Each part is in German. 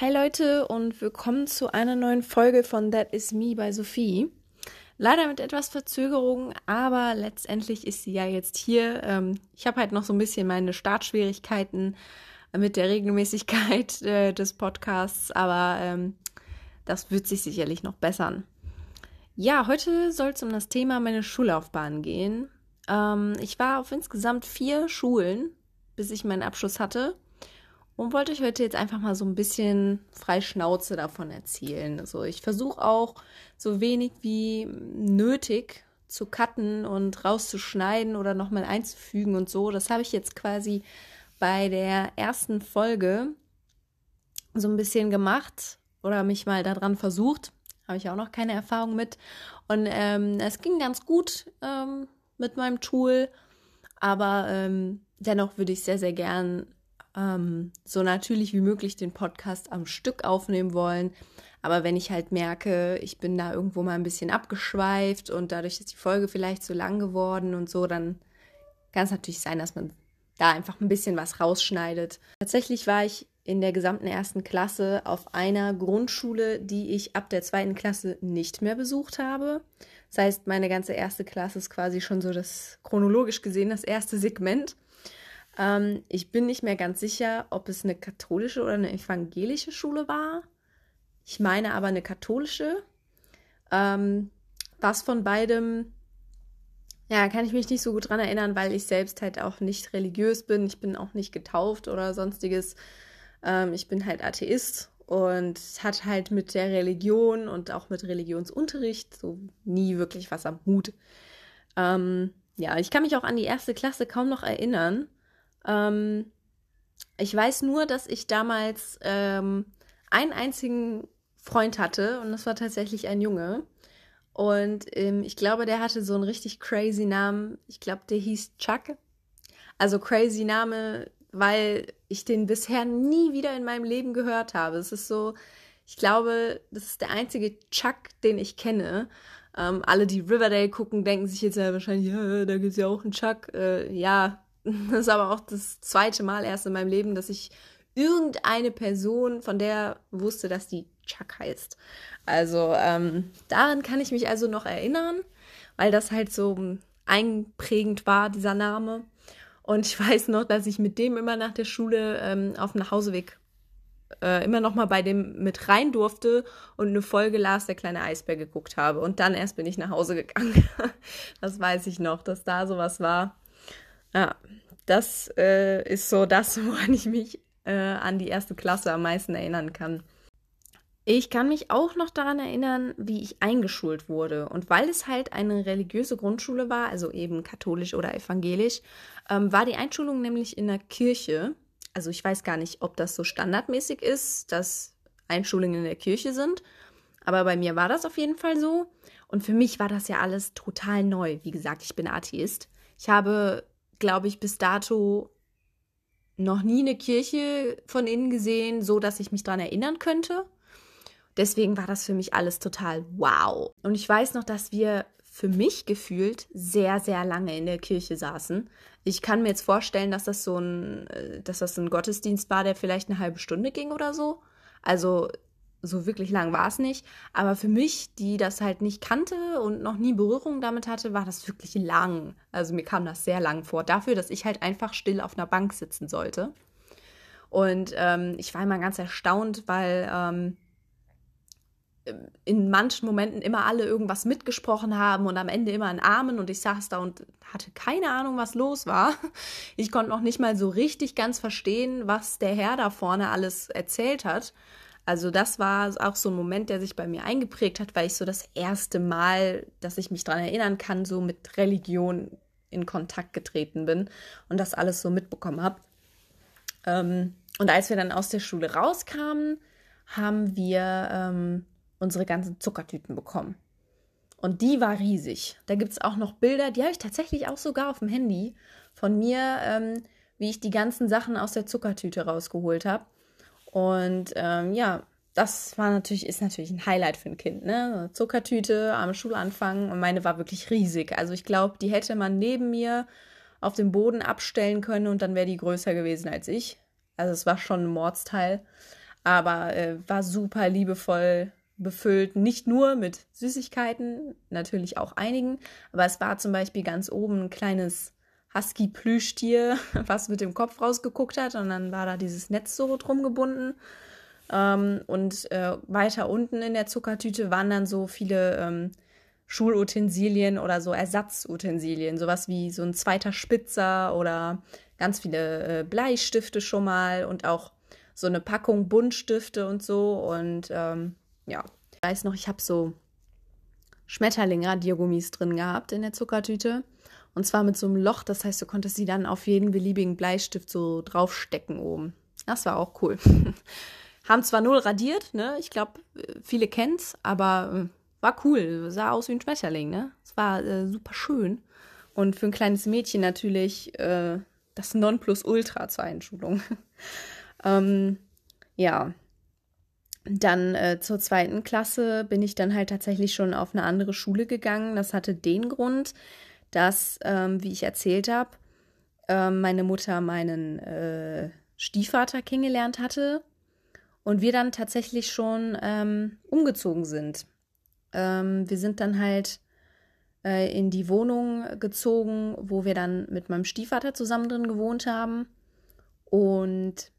Hi Leute und willkommen zu einer neuen Folge von That Is Me bei Sophie. Leider mit etwas Verzögerung, aber letztendlich ist sie ja jetzt hier. Ähm, ich habe halt noch so ein bisschen meine Startschwierigkeiten mit der Regelmäßigkeit äh, des Podcasts, aber ähm, das wird sich sicherlich noch bessern. Ja, heute soll es um das Thema meine Schullaufbahn gehen. Ähm, ich war auf insgesamt vier Schulen, bis ich meinen Abschluss hatte und wollte euch heute jetzt einfach mal so ein bisschen frei Schnauze davon erzählen. Also ich versuche auch so wenig wie nötig zu cutten und rauszuschneiden oder nochmal einzufügen und so. Das habe ich jetzt quasi bei der ersten Folge so ein bisschen gemacht oder mich mal daran versucht. Habe ich auch noch keine Erfahrung mit. Und ähm, es ging ganz gut ähm, mit meinem Tool. Aber ähm, dennoch würde ich sehr, sehr gern ähm, so natürlich wie möglich den Podcast am Stück aufnehmen wollen. Aber wenn ich halt merke, ich bin da irgendwo mal ein bisschen abgeschweift und dadurch ist die Folge vielleicht zu lang geworden und so, dann kann es natürlich sein, dass man da einfach ein bisschen was rausschneidet. Tatsächlich war ich in der gesamten ersten Klasse auf einer Grundschule, die ich ab der zweiten Klasse nicht mehr besucht habe. Das heißt, meine ganze erste Klasse ist quasi schon so das chronologisch gesehen das erste Segment. Ähm, ich bin nicht mehr ganz sicher, ob es eine katholische oder eine evangelische Schule war. Ich meine aber eine katholische. Ähm, was von beidem, ja, kann ich mich nicht so gut dran erinnern, weil ich selbst halt auch nicht religiös bin. Ich bin auch nicht getauft oder sonstiges. Ähm, ich bin halt Atheist und hat halt mit der Religion und auch mit Religionsunterricht so nie wirklich was am Hut. Ähm, ja, ich kann mich auch an die erste Klasse kaum noch erinnern. Ähm, ich weiß nur, dass ich damals ähm, einen einzigen Freund hatte und das war tatsächlich ein Junge. Und ähm, ich glaube, der hatte so einen richtig crazy Namen. Ich glaube, der hieß Chuck. Also crazy Name, weil ich den bisher nie wieder in meinem Leben gehört habe. Es ist so, ich glaube, das ist der einzige Chuck, den ich kenne. Ähm, alle, die Riverdale gucken, denken sich jetzt ja wahrscheinlich, ja, da gibt es ja auch einen Chuck. Äh, ja, das ist aber auch das zweite Mal erst in meinem Leben, dass ich irgendeine Person von der wusste, dass die Chuck heißt. Also ähm, daran kann ich mich also noch erinnern, weil das halt so einprägend war, dieser Name. Und ich weiß noch, dass ich mit dem immer nach der Schule ähm, auf dem Nachhauseweg äh, immer noch mal bei dem mit rein durfte und eine Folge Lars der kleine Eisbär geguckt habe. Und dann erst bin ich nach Hause gegangen. das weiß ich noch, dass da sowas war. Ja, das äh, ist so das, woran ich mich äh, an die erste Klasse am meisten erinnern kann. Ich kann mich auch noch daran erinnern, wie ich eingeschult wurde. Und weil es halt eine religiöse Grundschule war, also eben katholisch oder evangelisch, ähm, war die Einschulung nämlich in der Kirche. Also ich weiß gar nicht, ob das so standardmäßig ist, dass Einschulungen in der Kirche sind. Aber bei mir war das auf jeden Fall so. Und für mich war das ja alles total neu. Wie gesagt, ich bin Atheist. Ich habe glaube ich, bis dato noch nie eine Kirche von innen gesehen, so dass ich mich daran erinnern könnte. Deswegen war das für mich alles total wow. Und ich weiß noch, dass wir für mich gefühlt sehr, sehr lange in der Kirche saßen. Ich kann mir jetzt vorstellen, dass das so ein, äh, dass das ein Gottesdienst war, der vielleicht eine halbe Stunde ging oder so. Also so wirklich lang war es nicht. Aber für mich, die das halt nicht kannte und noch nie Berührung damit hatte, war das wirklich lang. Also mir kam das sehr lang vor. Dafür, dass ich halt einfach still auf einer Bank sitzen sollte. Und ähm, ich war immer ganz erstaunt, weil ähm, in manchen Momenten immer alle irgendwas mitgesprochen haben und am Ende immer in Armen und ich saß da und hatte keine Ahnung, was los war. Ich konnte noch nicht mal so richtig ganz verstehen, was der Herr da vorne alles erzählt hat. Also das war auch so ein Moment, der sich bei mir eingeprägt hat, weil ich so das erste Mal, dass ich mich daran erinnern kann, so mit Religion in Kontakt getreten bin und das alles so mitbekommen habe. Ähm, und als wir dann aus der Schule rauskamen, haben wir ähm, unsere ganzen Zuckertüten bekommen. Und die war riesig. Da gibt es auch noch Bilder, die habe ich tatsächlich auch sogar auf dem Handy von mir, ähm, wie ich die ganzen Sachen aus der Zuckertüte rausgeholt habe. Und ähm, ja, das war natürlich, ist natürlich ein Highlight für ein Kind, ne? Zuckertüte am Schulanfang und meine war wirklich riesig. Also ich glaube, die hätte man neben mir auf dem Boden abstellen können und dann wäre die größer gewesen als ich. Also es war schon ein Mordsteil. aber äh, war super liebevoll befüllt, nicht nur mit Süßigkeiten, natürlich auch einigen, aber es war zum Beispiel ganz oben ein kleines Husky-Plüschtier, was mit dem Kopf rausgeguckt hat und dann war da dieses Netz so drum gebunden. Ähm, und äh, weiter unten in der Zuckertüte waren dann so viele ähm, Schulutensilien oder so Ersatzutensilien, sowas wie so ein zweiter Spitzer oder ganz viele äh, Bleistifte schon mal und auch so eine Packung Buntstifte und so. Und ähm, ja, ich weiß noch, ich habe so Schmetterling-Radiergummis drin gehabt in der Zuckertüte. Und zwar mit so einem Loch, das heißt, du konntest sie dann auf jeden beliebigen Bleistift so draufstecken oben. Das war auch cool. Haben zwar null radiert, ne? Ich glaube, viele kennen's, aber äh, war cool. Sah aus wie ein Schmetterling, ne? Es war äh, super schön. Und für ein kleines Mädchen natürlich äh, das Nonplusultra zur Einschulung. ähm, ja. Dann äh, zur zweiten Klasse bin ich dann halt tatsächlich schon auf eine andere Schule gegangen. Das hatte den Grund, dass, ähm, wie ich erzählt habe, äh, meine Mutter meinen äh, Stiefvater kennengelernt hatte und wir dann tatsächlich schon ähm, umgezogen sind. Ähm, wir sind dann halt äh, in die Wohnung gezogen, wo wir dann mit meinem Stiefvater zusammen drin gewohnt haben. Und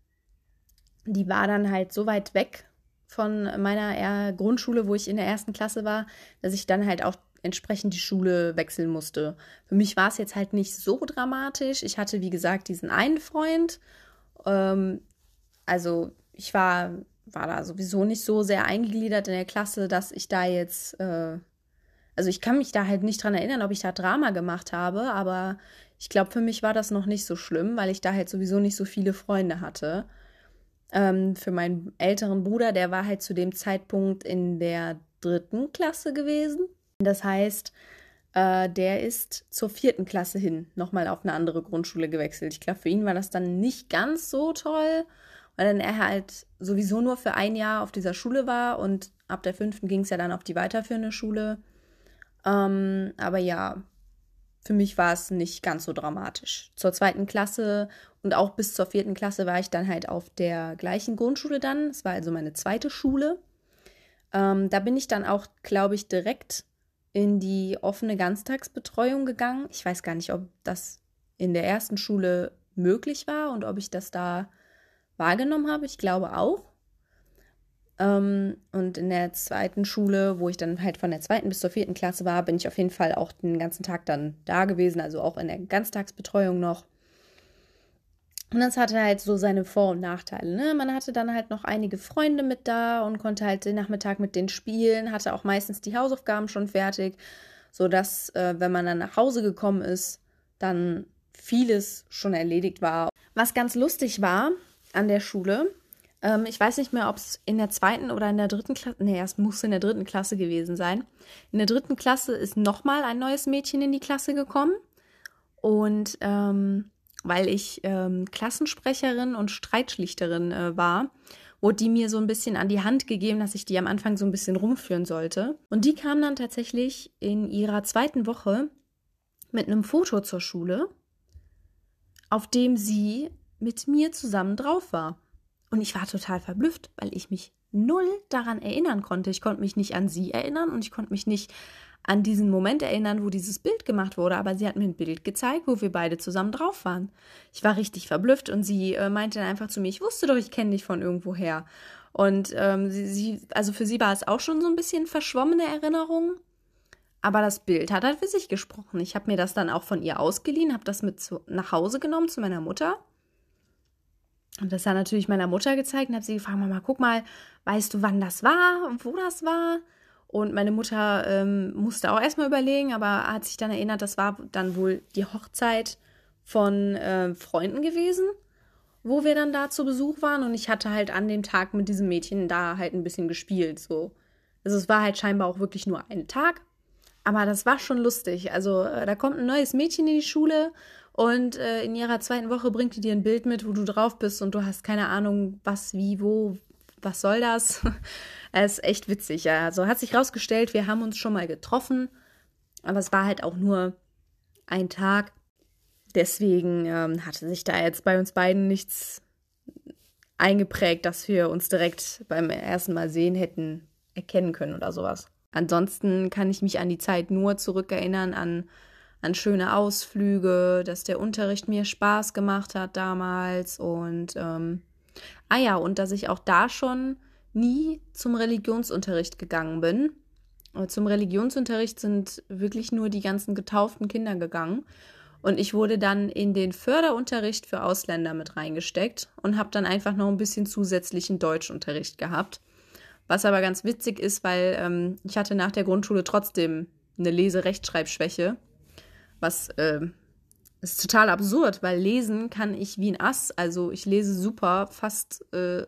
die war dann halt so weit weg von meiner Grundschule, wo ich in der ersten Klasse war, dass ich dann halt auch entsprechend die Schule wechseln musste. Für mich war es jetzt halt nicht so dramatisch. Ich hatte, wie gesagt, diesen einen Freund. Ähm, also ich war, war da sowieso nicht so sehr eingegliedert in der Klasse, dass ich da jetzt, äh, also ich kann mich da halt nicht dran erinnern, ob ich da Drama gemacht habe, aber ich glaube, für mich war das noch nicht so schlimm, weil ich da halt sowieso nicht so viele Freunde hatte. Ähm, für meinen älteren Bruder, der war halt zu dem Zeitpunkt in der dritten Klasse gewesen. Das heißt, äh, der ist zur vierten Klasse hin nochmal auf eine andere Grundschule gewechselt. Ich glaube, für ihn war das dann nicht ganz so toll, weil dann er halt sowieso nur für ein Jahr auf dieser Schule war und ab der fünften ging es ja dann auf die weiterführende Schule. Ähm, aber ja, für mich war es nicht ganz so dramatisch. Zur zweiten Klasse und auch bis zur vierten Klasse war ich dann halt auf der gleichen Grundschule dann. Es war also meine zweite Schule. Ähm, da bin ich dann auch, glaube ich, direkt in die offene Ganztagsbetreuung gegangen. Ich weiß gar nicht, ob das in der ersten Schule möglich war und ob ich das da wahrgenommen habe. Ich glaube auch. Ähm, und in der zweiten Schule, wo ich dann halt von der zweiten bis zur vierten Klasse war, bin ich auf jeden Fall auch den ganzen Tag dann da gewesen, also auch in der Ganztagsbetreuung noch. Und das hatte halt so seine Vor- und Nachteile. Ne? Man hatte dann halt noch einige Freunde mit da und konnte halt den Nachmittag mit denen spielen, hatte auch meistens die Hausaufgaben schon fertig, sodass, äh, wenn man dann nach Hause gekommen ist, dann vieles schon erledigt war. Was ganz lustig war, an der Schule. Ähm, ich weiß nicht mehr, ob es in der zweiten oder in der dritten Klasse, nee, es muss in der dritten Klasse gewesen sein. In der dritten Klasse ist nochmal ein neues Mädchen in die Klasse gekommen. Und ähm, weil ich ähm, Klassensprecherin und Streitschlichterin äh, war, wurde die mir so ein bisschen an die Hand gegeben, dass ich die am Anfang so ein bisschen rumführen sollte. Und die kam dann tatsächlich in ihrer zweiten Woche mit einem Foto zur Schule, auf dem sie mit mir zusammen drauf war. Und ich war total verblüfft, weil ich mich null daran erinnern konnte. Ich konnte mich nicht an sie erinnern und ich konnte mich nicht an diesen Moment erinnern, wo dieses Bild gemacht wurde, aber sie hat mir ein Bild gezeigt, wo wir beide zusammen drauf waren. Ich war richtig verblüfft und sie äh, meinte dann einfach zu mir, ich wusste doch, ich kenne dich von irgendwoher. Und ähm, sie, sie, also für sie war es auch schon so ein bisschen verschwommene Erinnerung, aber das Bild hat halt für sich gesprochen. Ich habe mir das dann auch von ihr ausgeliehen, habe das mit zu, nach Hause genommen zu meiner Mutter und das hat natürlich meiner Mutter gezeigt und habe sie gefragt, Mama, guck mal, weißt du, wann das war, wo das war? Und meine Mutter ähm, musste auch erstmal überlegen, aber hat sich dann erinnert, das war dann wohl die Hochzeit von äh, Freunden gewesen, wo wir dann da zu Besuch waren. Und ich hatte halt an dem Tag mit diesem Mädchen da halt ein bisschen gespielt. So. Also es war halt scheinbar auch wirklich nur ein Tag. Aber das war schon lustig. Also äh, da kommt ein neues Mädchen in die Schule und äh, in ihrer zweiten Woche bringt die dir ein Bild mit, wo du drauf bist und du hast keine Ahnung, was, wie, wo, was soll das? Es ist echt witzig. Also hat sich rausgestellt, wir haben uns schon mal getroffen, aber es war halt auch nur ein Tag. Deswegen ähm, hatte sich da jetzt bei uns beiden nichts eingeprägt, dass wir uns direkt beim ersten Mal sehen hätten erkennen können oder sowas. Ansonsten kann ich mich an die Zeit nur zurückerinnern, an, an schöne Ausflüge, dass der Unterricht mir Spaß gemacht hat damals und ähm, ah ja, und dass ich auch da schon nie zum Religionsunterricht gegangen bin. Zum Religionsunterricht sind wirklich nur die ganzen getauften Kinder gegangen. Und ich wurde dann in den Förderunterricht für Ausländer mit reingesteckt und habe dann einfach noch ein bisschen zusätzlichen Deutschunterricht gehabt. Was aber ganz witzig ist, weil ähm, ich hatte nach der Grundschule trotzdem eine Lese-Rechtschreibschwäche. Was äh, ist total absurd, weil lesen kann ich wie ein Ass. Also ich lese super, fast äh,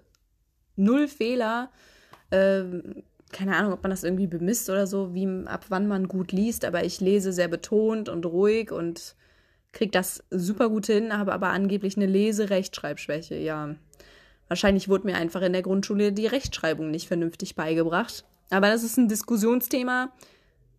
null Fehler. Äh, keine Ahnung, ob man das irgendwie bemisst oder so, wie ab wann man gut liest, aber ich lese sehr betont und ruhig und kriege das super gut hin, habe aber angeblich eine Lese-Rechtschreibschwäche, ja. Wahrscheinlich wurde mir einfach in der Grundschule die Rechtschreibung nicht vernünftig beigebracht. Aber das ist ein Diskussionsthema,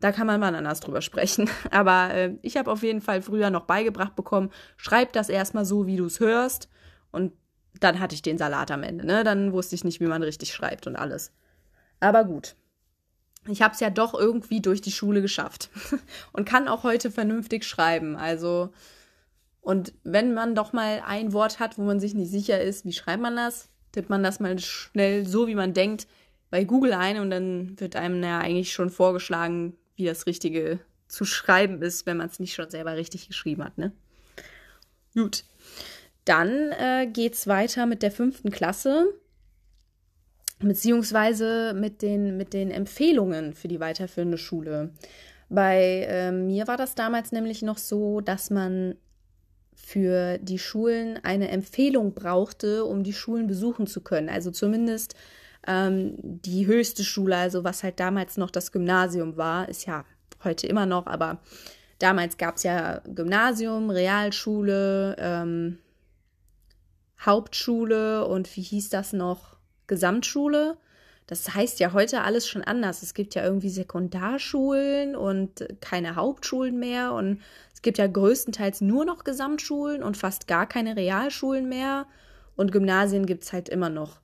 da kann man mal anders drüber sprechen. Aber äh, ich habe auf jeden Fall früher noch beigebracht bekommen, schreib das erstmal so, wie du es hörst. Und dann hatte ich den Salat am Ende. Ne? Dann wusste ich nicht, wie man richtig schreibt und alles. Aber gut. Ich habe es ja doch irgendwie durch die Schule geschafft und kann auch heute vernünftig schreiben. Also, und wenn man doch mal ein Wort hat, wo man sich nicht sicher ist, wie schreibt man das, tippt man das mal schnell so, wie man denkt, bei Google ein und dann wird einem ja eigentlich schon vorgeschlagen, wie das Richtige zu schreiben ist, wenn man es nicht schon selber richtig geschrieben hat, ne? Gut. Dann äh, es weiter mit der fünften Klasse beziehungsweise mit den, mit den Empfehlungen für die weiterführende Schule. Bei äh, mir war das damals nämlich noch so, dass man für die Schulen eine Empfehlung brauchte, um die Schulen besuchen zu können. Also zumindest ähm, die höchste Schule, also was halt damals noch das Gymnasium war, ist ja heute immer noch, aber damals gab es ja Gymnasium, Realschule, ähm, Hauptschule und wie hieß das noch? Gesamtschule. Das heißt ja heute alles schon anders. Es gibt ja irgendwie Sekundarschulen und keine Hauptschulen mehr und es gibt ja größtenteils nur noch Gesamtschulen und fast gar keine Realschulen mehr und Gymnasien gibt es halt immer noch.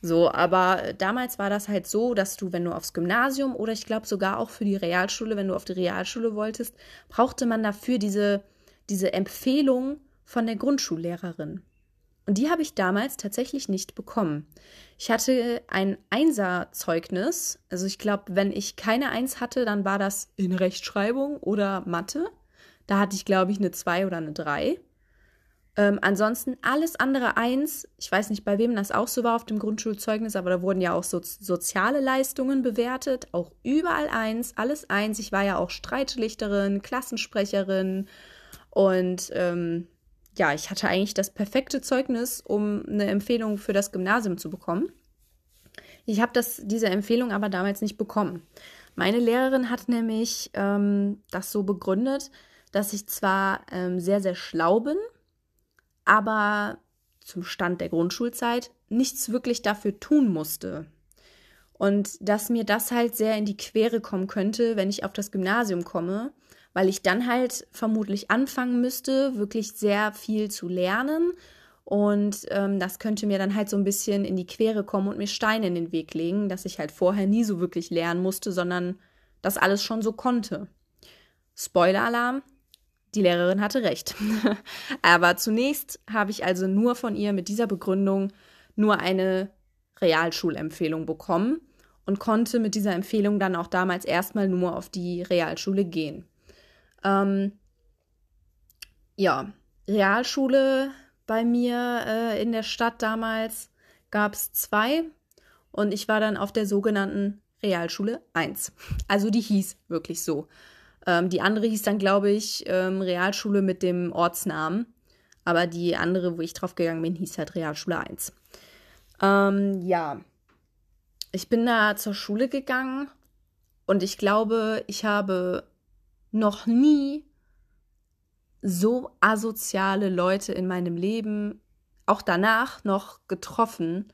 So, aber damals war das halt so, dass du, wenn du aufs Gymnasium oder ich glaube sogar auch für die Realschule, wenn du auf die Realschule wolltest, brauchte man dafür diese, diese Empfehlung von der Grundschullehrerin. Und die habe ich damals tatsächlich nicht bekommen. Ich hatte ein Einserzeugnis. Also ich glaube, wenn ich keine Eins hatte, dann war das in Rechtschreibung oder Mathe. Da hatte ich, glaube ich, eine Zwei oder eine Drei. Ähm, ansonsten alles andere Eins. Ich weiß nicht, bei wem das auch so war auf dem Grundschulzeugnis, aber da wurden ja auch so soziale Leistungen bewertet. Auch überall Eins, alles Eins. Ich war ja auch Streitlichterin, Klassensprecherin und ähm, ja, ich hatte eigentlich das perfekte Zeugnis, um eine Empfehlung für das Gymnasium zu bekommen. Ich habe diese Empfehlung aber damals nicht bekommen. Meine Lehrerin hat nämlich ähm, das so begründet, dass ich zwar ähm, sehr, sehr schlau bin, aber zum Stand der Grundschulzeit nichts wirklich dafür tun musste. Und dass mir das halt sehr in die Quere kommen könnte, wenn ich auf das Gymnasium komme weil ich dann halt vermutlich anfangen müsste, wirklich sehr viel zu lernen. Und ähm, das könnte mir dann halt so ein bisschen in die Quere kommen und mir Steine in den Weg legen, dass ich halt vorher nie so wirklich lernen musste, sondern das alles schon so konnte. Spoiler-Alarm, die Lehrerin hatte recht. Aber zunächst habe ich also nur von ihr mit dieser Begründung nur eine Realschulempfehlung bekommen und konnte mit dieser Empfehlung dann auch damals erstmal nur auf die Realschule gehen. Ähm, ja, Realschule bei mir äh, in der Stadt damals gab es zwei und ich war dann auf der sogenannten Realschule 1. Also die hieß wirklich so. Ähm, die andere hieß dann, glaube ich, ähm, Realschule mit dem Ortsnamen. Aber die andere, wo ich drauf gegangen bin, hieß halt Realschule 1. Ähm, ja, ich bin da zur Schule gegangen und ich glaube, ich habe noch nie so asoziale Leute in meinem Leben, auch danach noch getroffen,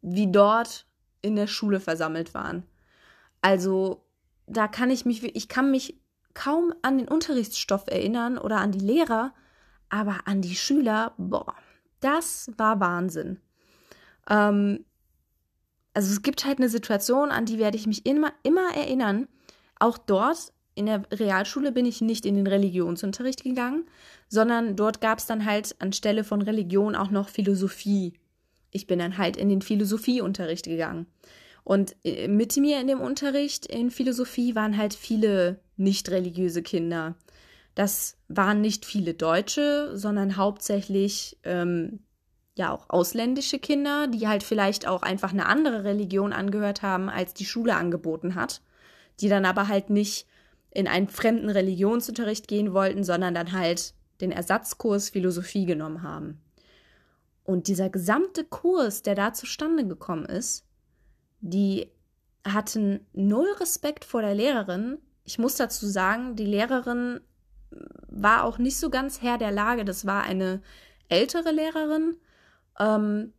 wie dort in der Schule versammelt waren. Also da kann ich mich, ich kann mich kaum an den Unterrichtsstoff erinnern oder an die Lehrer, aber an die Schüler, boah, das war Wahnsinn. Ähm, also es gibt halt eine Situation, an die werde ich mich immer, immer erinnern. Auch dort in der Realschule bin ich nicht in den Religionsunterricht gegangen, sondern dort gab es dann halt anstelle von Religion auch noch Philosophie. Ich bin dann halt in den Philosophieunterricht gegangen. Und äh, mit mir in dem Unterricht in Philosophie waren halt viele nicht religiöse Kinder. Das waren nicht viele Deutsche, sondern hauptsächlich ähm, ja auch ausländische Kinder, die halt vielleicht auch einfach eine andere Religion angehört haben, als die Schule angeboten hat, die dann aber halt nicht in einen fremden Religionsunterricht gehen wollten, sondern dann halt den Ersatzkurs Philosophie genommen haben. Und dieser gesamte Kurs, der da zustande gekommen ist, die hatten null Respekt vor der Lehrerin. Ich muss dazu sagen, die Lehrerin war auch nicht so ganz Herr der Lage. Das war eine ältere Lehrerin, ähm,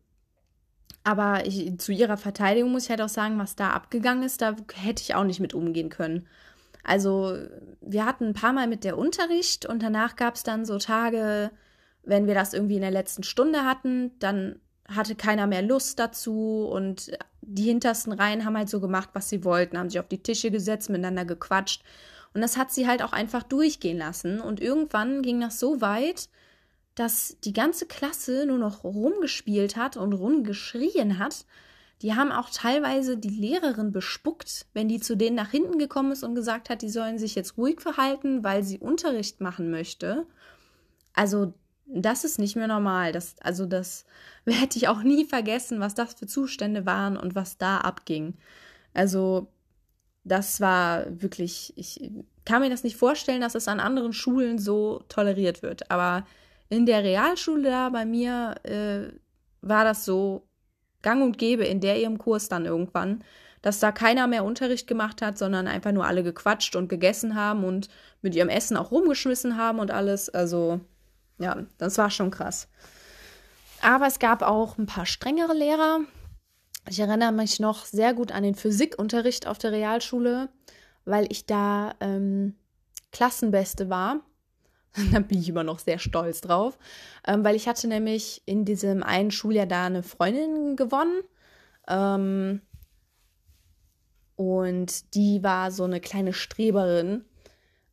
aber ich, zu ihrer Verteidigung muss ich halt auch sagen, was da abgegangen ist, da hätte ich auch nicht mit umgehen können. Also wir hatten ein paar Mal mit der Unterricht und danach gab es dann so Tage, wenn wir das irgendwie in der letzten Stunde hatten, dann hatte keiner mehr Lust dazu und die hintersten Reihen haben halt so gemacht, was sie wollten, haben sich auf die Tische gesetzt, miteinander gequatscht und das hat sie halt auch einfach durchgehen lassen und irgendwann ging das so weit, dass die ganze Klasse nur noch rumgespielt hat und rumgeschrien hat. Die haben auch teilweise die Lehrerin bespuckt, wenn die zu denen nach hinten gekommen ist und gesagt hat, die sollen sich jetzt ruhig verhalten, weil sie Unterricht machen möchte. Also, das ist nicht mehr normal. Das, also, das hätte ich auch nie vergessen, was das für Zustände waren und was da abging. Also, das war wirklich, ich kann mir das nicht vorstellen, dass es an anderen Schulen so toleriert wird. Aber in der Realschule da bei mir äh, war das so gang und gäbe in der ihrem Kurs dann irgendwann, dass da keiner mehr Unterricht gemacht hat, sondern einfach nur alle gequatscht und gegessen haben und mit ihrem Essen auch rumgeschmissen haben und alles. Also ja, das war schon krass. Aber es gab auch ein paar strengere Lehrer. Ich erinnere mich noch sehr gut an den Physikunterricht auf der Realschule, weil ich da ähm, Klassenbeste war. da bin ich immer noch sehr stolz drauf, ähm, weil ich hatte nämlich in diesem einen Schuljahr da eine Freundin gewonnen. Ähm, und die war so eine kleine Streberin.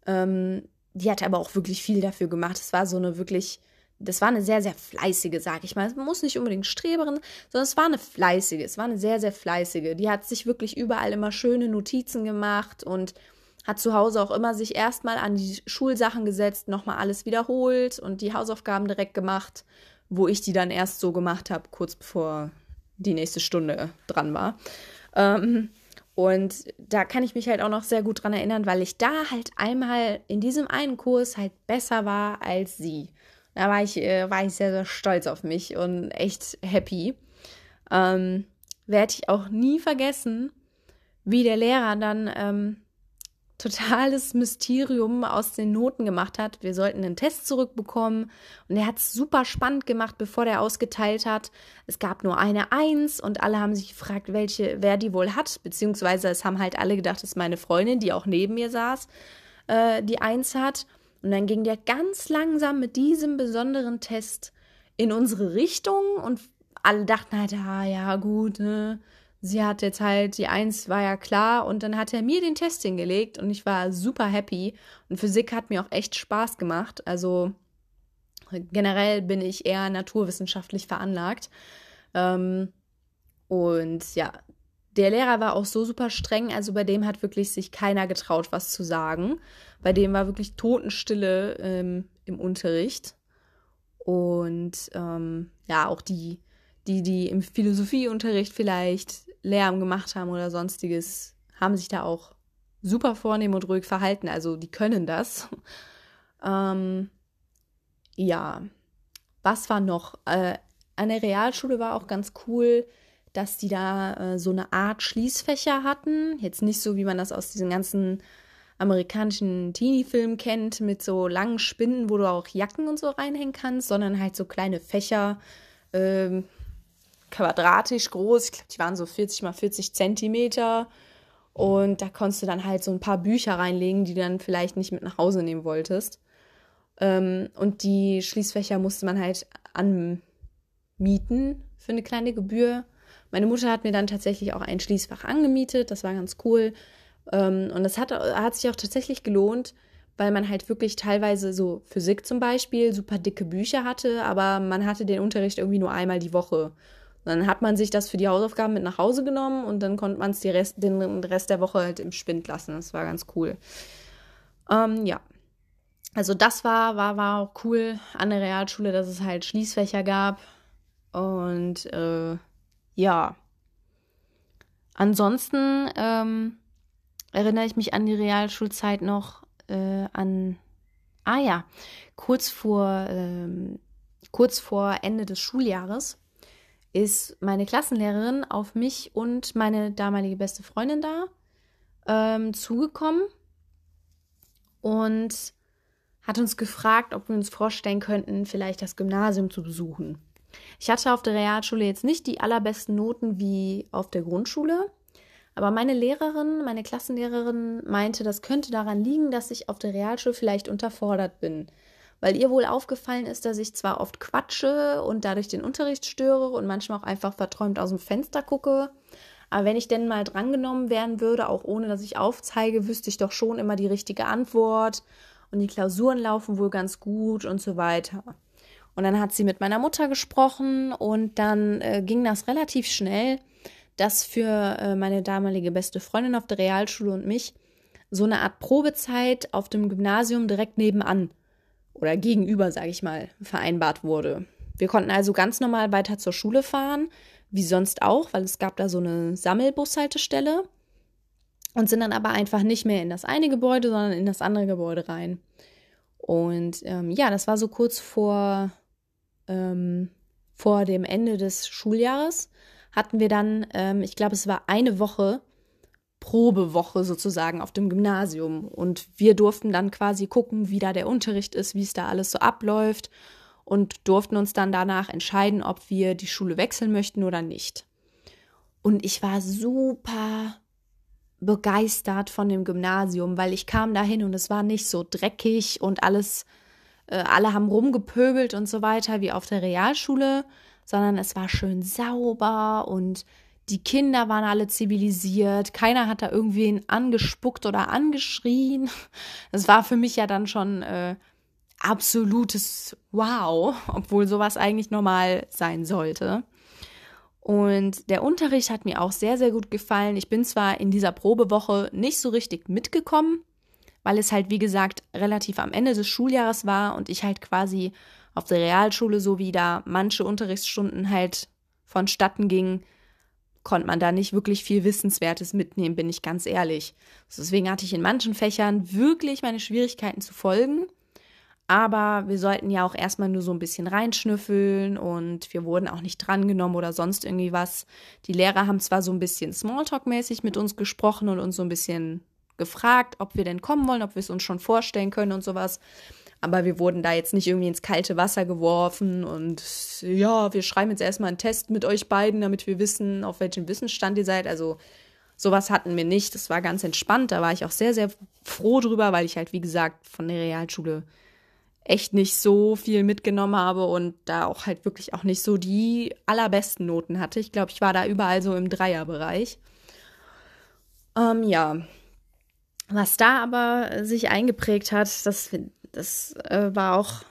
Ähm, die hat aber auch wirklich viel dafür gemacht. Es war so eine wirklich, das war eine sehr, sehr fleißige, sag ich mal. Es muss nicht unbedingt Streberin, sondern es war eine fleißige, es war eine sehr, sehr fleißige. Die hat sich wirklich überall immer schöne Notizen gemacht und hat zu Hause auch immer sich erstmal an die Schulsachen gesetzt, nochmal alles wiederholt und die Hausaufgaben direkt gemacht, wo ich die dann erst so gemacht habe, kurz bevor die nächste Stunde dran war. Ähm, und da kann ich mich halt auch noch sehr gut dran erinnern, weil ich da halt einmal in diesem einen Kurs halt besser war als sie. Da war ich, äh, war ich sehr, sehr stolz auf mich und echt happy. Ähm, Werde ich auch nie vergessen, wie der Lehrer dann ähm, totales Mysterium aus den Noten gemacht hat. Wir sollten einen Test zurückbekommen und er hat es super spannend gemacht, bevor der ausgeteilt hat. Es gab nur eine Eins und alle haben sich gefragt, welche, wer die wohl hat, beziehungsweise es haben halt alle gedacht, dass meine Freundin, die auch neben mir saß, äh, die Eins hat. Und dann ging der ganz langsam mit diesem besonderen Test in unsere Richtung und alle dachten halt, ah ja, gut, ne? Sie hat jetzt halt, die Eins war ja klar und dann hat er mir den Test hingelegt und ich war super happy und Physik hat mir auch echt Spaß gemacht. Also generell bin ich eher naturwissenschaftlich veranlagt. Ähm, und ja, der Lehrer war auch so super streng, also bei dem hat wirklich sich keiner getraut, was zu sagen. Bei dem war wirklich Totenstille ähm, im Unterricht. Und ähm, ja, auch die, die, die im Philosophieunterricht vielleicht Lärm gemacht haben oder sonstiges, haben sich da auch super vornehm und ruhig verhalten. Also die können das. ähm, ja, was war noch? Äh, an der Realschule war auch ganz cool, dass die da äh, so eine Art Schließfächer hatten. Jetzt nicht so, wie man das aus diesen ganzen amerikanischen Teenie-Filmen kennt, mit so langen Spinnen, wo du auch Jacken und so reinhängen kannst, sondern halt so kleine Fächer, ähm, quadratisch groß. Ich glaube, die waren so 40 mal 40 Zentimeter. Und da konntest du dann halt so ein paar Bücher reinlegen, die du dann vielleicht nicht mit nach Hause nehmen wolltest. Ähm, und die Schließfächer musste man halt anmieten für eine kleine Gebühr. Meine Mutter hat mir dann tatsächlich auch ein Schließfach angemietet, das war ganz cool. Ähm, und das hat, hat sich auch tatsächlich gelohnt, weil man halt wirklich teilweise so Physik zum Beispiel super dicke Bücher hatte, aber man hatte den Unterricht irgendwie nur einmal die Woche. Dann hat man sich das für die Hausaufgaben mit nach Hause genommen und dann konnte man es Rest, den Rest der Woche halt im Spind lassen. Das war ganz cool. Ähm, ja. Also das war, war, war auch cool an der Realschule, dass es halt Schließfächer gab. Und äh, ja. Ansonsten ähm, erinnere ich mich an die Realschulzeit noch äh, an, ah ja, kurz vor, ähm, kurz vor Ende des Schuljahres ist meine Klassenlehrerin auf mich und meine damalige beste Freundin da ähm, zugekommen und hat uns gefragt, ob wir uns vorstellen könnten, vielleicht das Gymnasium zu besuchen. Ich hatte auf der Realschule jetzt nicht die allerbesten Noten wie auf der Grundschule, aber meine Lehrerin, meine Klassenlehrerin meinte, das könnte daran liegen, dass ich auf der Realschule vielleicht unterfordert bin. Weil ihr wohl aufgefallen ist, dass ich zwar oft quatsche und dadurch den Unterricht störe und manchmal auch einfach verträumt aus dem Fenster gucke. Aber wenn ich denn mal drangenommen werden würde, auch ohne dass ich aufzeige, wüsste ich doch schon immer die richtige Antwort. Und die Klausuren laufen wohl ganz gut und so weiter. Und dann hat sie mit meiner Mutter gesprochen und dann äh, ging das relativ schnell dass für äh, meine damalige beste Freundin auf der Realschule und mich so eine Art Probezeit auf dem Gymnasium direkt nebenan oder gegenüber, sage ich mal, vereinbart wurde. Wir konnten also ganz normal weiter zur Schule fahren, wie sonst auch, weil es gab da so eine Sammelbushaltestelle und sind dann aber einfach nicht mehr in das eine Gebäude, sondern in das andere Gebäude rein. Und ähm, ja, das war so kurz vor, ähm, vor dem Ende des Schuljahres hatten wir dann, ähm, ich glaube, es war eine Woche, Probewoche sozusagen auf dem Gymnasium. Und wir durften dann quasi gucken, wie da der Unterricht ist, wie es da alles so abläuft und durften uns dann danach entscheiden, ob wir die Schule wechseln möchten oder nicht. Und ich war super begeistert von dem Gymnasium, weil ich kam dahin und es war nicht so dreckig und alles, äh, alle haben rumgepöbelt und so weiter wie auf der Realschule, sondern es war schön sauber und die Kinder waren alle zivilisiert, keiner hat da irgendwen angespuckt oder angeschrien. Das war für mich ja dann schon äh, absolutes Wow, obwohl sowas eigentlich normal sein sollte. Und der Unterricht hat mir auch sehr, sehr gut gefallen. Ich bin zwar in dieser Probewoche nicht so richtig mitgekommen, weil es halt, wie gesagt, relativ am Ende des Schuljahres war und ich halt quasi auf der Realschule so wie da manche Unterrichtsstunden halt vonstatten gingen, konnte man da nicht wirklich viel Wissenswertes mitnehmen, bin ich ganz ehrlich. Deswegen hatte ich in manchen Fächern wirklich meine Schwierigkeiten zu folgen. Aber wir sollten ja auch erstmal nur so ein bisschen reinschnüffeln und wir wurden auch nicht drangenommen oder sonst irgendwie was. Die Lehrer haben zwar so ein bisschen Smalltalk-mäßig mit uns gesprochen und uns so ein bisschen gefragt, ob wir denn kommen wollen, ob wir es uns schon vorstellen können und sowas. Aber wir wurden da jetzt nicht irgendwie ins kalte Wasser geworfen und ja, wir schreiben jetzt erstmal einen Test mit euch beiden, damit wir wissen, auf welchem Wissensstand ihr seid. Also sowas hatten wir nicht. Das war ganz entspannt. Da war ich auch sehr, sehr froh drüber, weil ich halt, wie gesagt, von der Realschule echt nicht so viel mitgenommen habe und da auch halt wirklich auch nicht so die allerbesten Noten hatte. Ich glaube, ich war da überall so im Dreierbereich. Ähm, ja. Was da aber sich eingeprägt hat, das das äh, war auch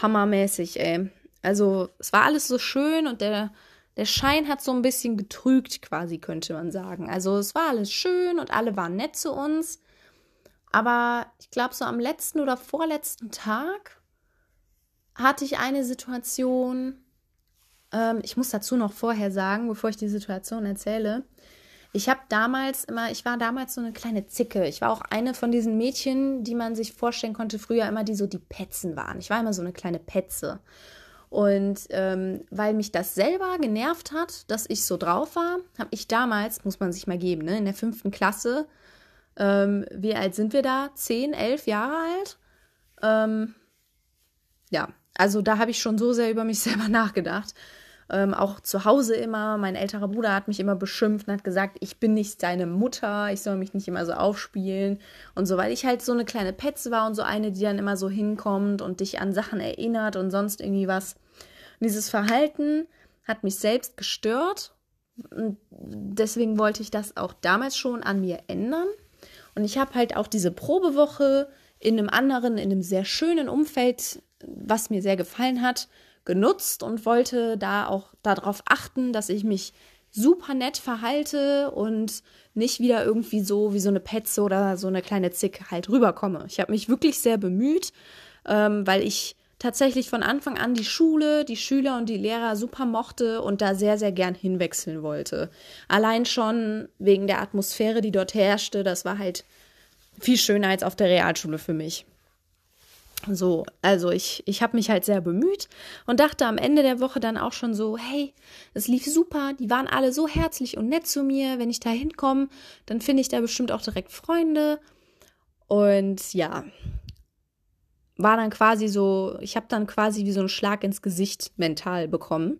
hammermäßig, ey. Also, es war alles so schön und der, der Schein hat so ein bisschen getrügt, quasi, könnte man sagen. Also, es war alles schön und alle waren nett zu uns. Aber ich glaube, so am letzten oder vorletzten Tag hatte ich eine Situation. Ähm, ich muss dazu noch vorher sagen, bevor ich die Situation erzähle. Ich habe damals immer, ich war damals so eine kleine Zicke. Ich war auch eine von diesen Mädchen, die man sich vorstellen konnte, früher immer, die so die Petzen waren. Ich war immer so eine kleine Petze. Und ähm, weil mich das selber genervt hat, dass ich so drauf war, habe ich damals, muss man sich mal geben, ne, in der fünften Klasse, ähm, wie alt sind wir da? Zehn, elf Jahre alt? Ähm, ja, also da habe ich schon so sehr über mich selber nachgedacht ähm, auch zu Hause immer. Mein älterer Bruder hat mich immer beschimpft und hat gesagt, ich bin nicht deine Mutter, ich soll mich nicht immer so aufspielen und so, weil ich halt so eine kleine Petze war und so eine, die dann immer so hinkommt und dich an Sachen erinnert und sonst irgendwie was. Und dieses Verhalten hat mich selbst gestört. Und deswegen wollte ich das auch damals schon an mir ändern. Und ich habe halt auch diese Probewoche in einem anderen, in einem sehr schönen Umfeld, was mir sehr gefallen hat, genutzt und wollte da auch darauf achten, dass ich mich super nett verhalte und nicht wieder irgendwie so wie so eine Petze oder so eine kleine Zick halt rüberkomme. Ich habe mich wirklich sehr bemüht, ähm, weil ich tatsächlich von Anfang an die Schule, die Schüler und die Lehrer super mochte und da sehr, sehr gern hinwechseln wollte. Allein schon wegen der Atmosphäre, die dort herrschte, das war halt viel schöner als auf der Realschule für mich. So, also ich, ich habe mich halt sehr bemüht und dachte am Ende der Woche dann auch schon so, hey, es lief super, die waren alle so herzlich und nett zu mir, wenn ich da hinkomme, dann finde ich da bestimmt auch direkt Freunde. Und ja, war dann quasi so, ich habe dann quasi wie so einen Schlag ins Gesicht mental bekommen,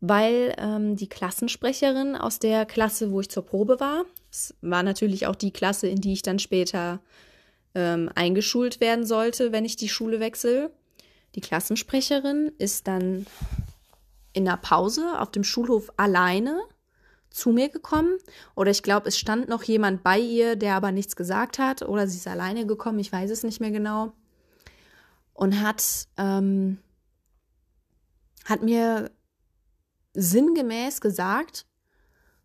weil ähm, die Klassensprecherin aus der Klasse, wo ich zur Probe war, war natürlich auch die Klasse, in die ich dann später ähm, eingeschult werden sollte, wenn ich die Schule wechsle. Die Klassensprecherin ist dann in der Pause auf dem Schulhof alleine zu mir gekommen. Oder ich glaube, es stand noch jemand bei ihr, der aber nichts gesagt hat. Oder sie ist alleine gekommen, ich weiß es nicht mehr genau und hat, ähm, hat mir sinngemäß gesagt,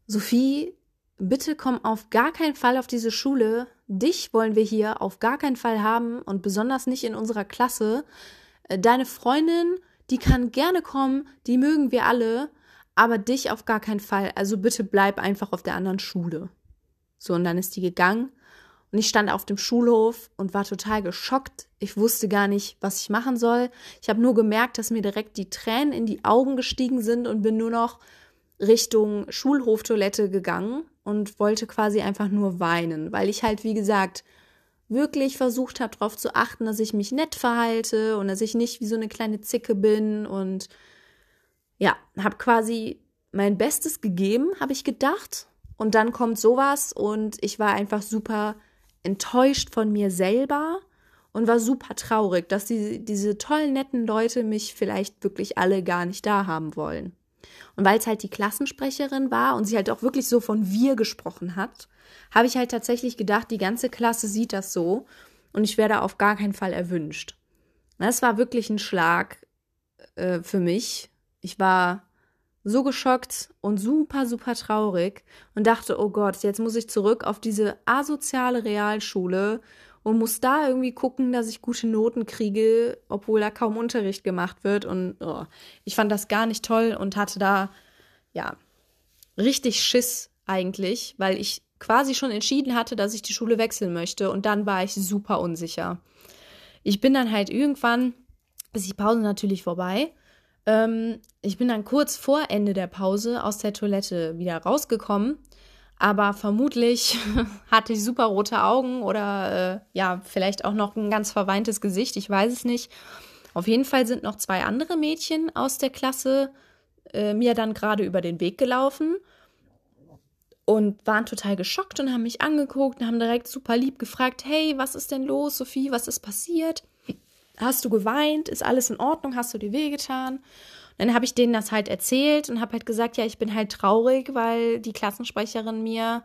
Sophie, bitte komm auf gar keinen Fall auf diese Schule. Dich wollen wir hier auf gar keinen Fall haben und besonders nicht in unserer Klasse. Äh, deine Freundin, die kann gerne kommen, die mögen wir alle, aber dich auf gar keinen Fall. Also bitte bleib einfach auf der anderen Schule. So, und dann ist die gegangen und ich stand auf dem Schulhof und war total geschockt. Ich wusste gar nicht, was ich machen soll. Ich habe nur gemerkt, dass mir direkt die Tränen in die Augen gestiegen sind und bin nur noch Richtung Schulhoftoilette gegangen und wollte quasi einfach nur weinen, weil ich halt, wie gesagt, wirklich versucht habe, darauf zu achten, dass ich mich nett verhalte und dass ich nicht wie so eine kleine Zicke bin und ja, habe quasi mein Bestes gegeben, habe ich gedacht. Und dann kommt sowas und ich war einfach super enttäuscht von mir selber und war super traurig, dass die, diese tollen, netten Leute mich vielleicht wirklich alle gar nicht da haben wollen. Und weil es halt die Klassensprecherin war und sie halt auch wirklich so von wir gesprochen hat, habe ich halt tatsächlich gedacht, die ganze Klasse sieht das so und ich werde auf gar keinen Fall erwünscht. Das war wirklich ein Schlag äh, für mich. Ich war so geschockt und super, super traurig und dachte, oh Gott, jetzt muss ich zurück auf diese asoziale Realschule und muss da irgendwie gucken, dass ich gute Noten kriege, obwohl da kaum Unterricht gemacht wird. Und oh, ich fand das gar nicht toll und hatte da, ja, richtig Schiss eigentlich, weil ich quasi schon entschieden hatte, dass ich die Schule wechseln möchte und dann war ich super unsicher. Ich bin dann halt irgendwann, ist die Pause natürlich vorbei ähm, ich bin dann kurz vor Ende der Pause aus der Toilette wieder rausgekommen, aber vermutlich hatte ich super rote Augen oder äh, ja, vielleicht auch noch ein ganz verweintes Gesicht, ich weiß es nicht. Auf jeden Fall sind noch zwei andere Mädchen aus der Klasse äh, mir dann gerade über den Weg gelaufen und waren total geschockt und haben mich angeguckt und haben direkt super lieb gefragt, hey, was ist denn los, Sophie, was ist passiert? hast du geweint? Ist alles in Ordnung? Hast du dir wehgetan? Dann habe ich denen das halt erzählt und habe halt gesagt, ja, ich bin halt traurig, weil die Klassensprecherin mir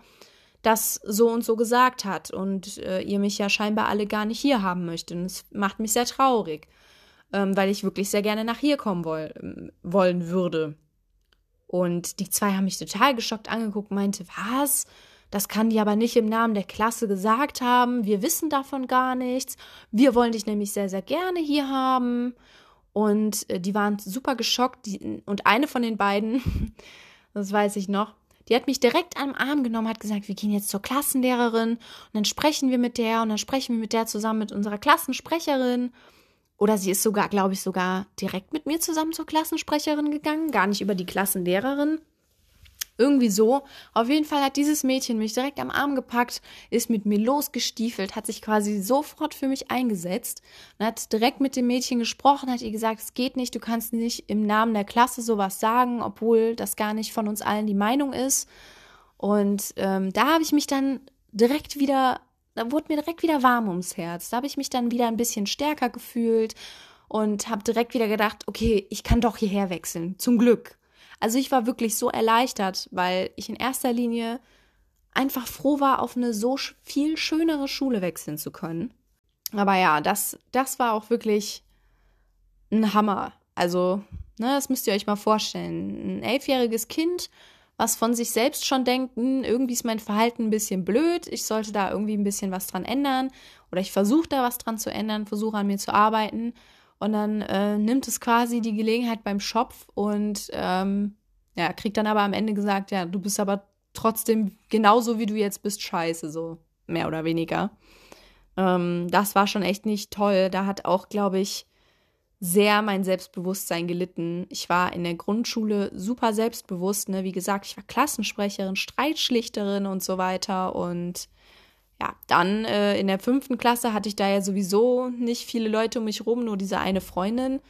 das so und so gesagt hat und äh, ihr mich ja scheinbar alle gar nicht hier haben möchtet. Und es macht mich sehr traurig, ähm, weil ich wirklich sehr gerne nach hier kommen woll wollen würde. Und die zwei haben mich total geschockt angeguckt, meinte, was? Das kann die aber nicht im Namen der Klasse gesagt haben. Wir wissen davon gar nichts. Wir wollen dich nämlich sehr, sehr gerne hier haben. Und äh, die waren super geschockt. Und eine von den beiden, das weiß ich noch, die hat mich direkt am Arm genommen, hat gesagt, wir gehen jetzt zur Klassenlehrerin und dann sprechen wir mit der und dann sprechen wir mit der zusammen mit unserer Klassensprecherin. Oder sie ist sogar, glaube ich, sogar direkt mit mir zusammen zur Klassensprecherin gegangen, gar nicht über die Klassenlehrerin. Irgendwie so. Auf jeden Fall hat dieses Mädchen mich direkt am Arm gepackt, ist mit mir losgestiefelt, hat sich quasi sofort für mich eingesetzt und hat direkt mit dem Mädchen gesprochen, hat ihr gesagt, es geht nicht, du kannst nicht im Namen der Klasse sowas sagen, obwohl das gar nicht von uns allen die Meinung ist. Und ähm, da habe ich mich dann direkt wieder, da wurde mir direkt wieder warm ums Herz. Da habe ich mich dann wieder ein bisschen stärker gefühlt und habe direkt wieder gedacht, okay, ich kann doch hierher wechseln. Zum Glück. Also ich war wirklich so erleichtert, weil ich in erster Linie einfach froh war, auf eine so viel schönere Schule wechseln zu können. Aber ja, das, das war auch wirklich ein Hammer. Also, ne, das müsst ihr euch mal vorstellen. Ein elfjähriges Kind, was von sich selbst schon denkt, hm, irgendwie ist mein Verhalten ein bisschen blöd, ich sollte da irgendwie ein bisschen was dran ändern oder ich versuche da was dran zu ändern, versuche an mir zu arbeiten und dann äh, nimmt es quasi die Gelegenheit beim Schopf und ähm, ja, kriegt dann aber am Ende gesagt, ja, du bist aber trotzdem genauso wie du jetzt bist, scheiße, so mehr oder weniger. Ähm, das war schon echt nicht toll. Da hat auch, glaube ich, sehr mein Selbstbewusstsein gelitten. Ich war in der Grundschule super selbstbewusst. Ne? Wie gesagt, ich war Klassensprecherin, Streitschlichterin und so weiter. Und ja, dann äh, in der fünften Klasse hatte ich da ja sowieso nicht viele Leute um mich rum, nur diese eine Freundin.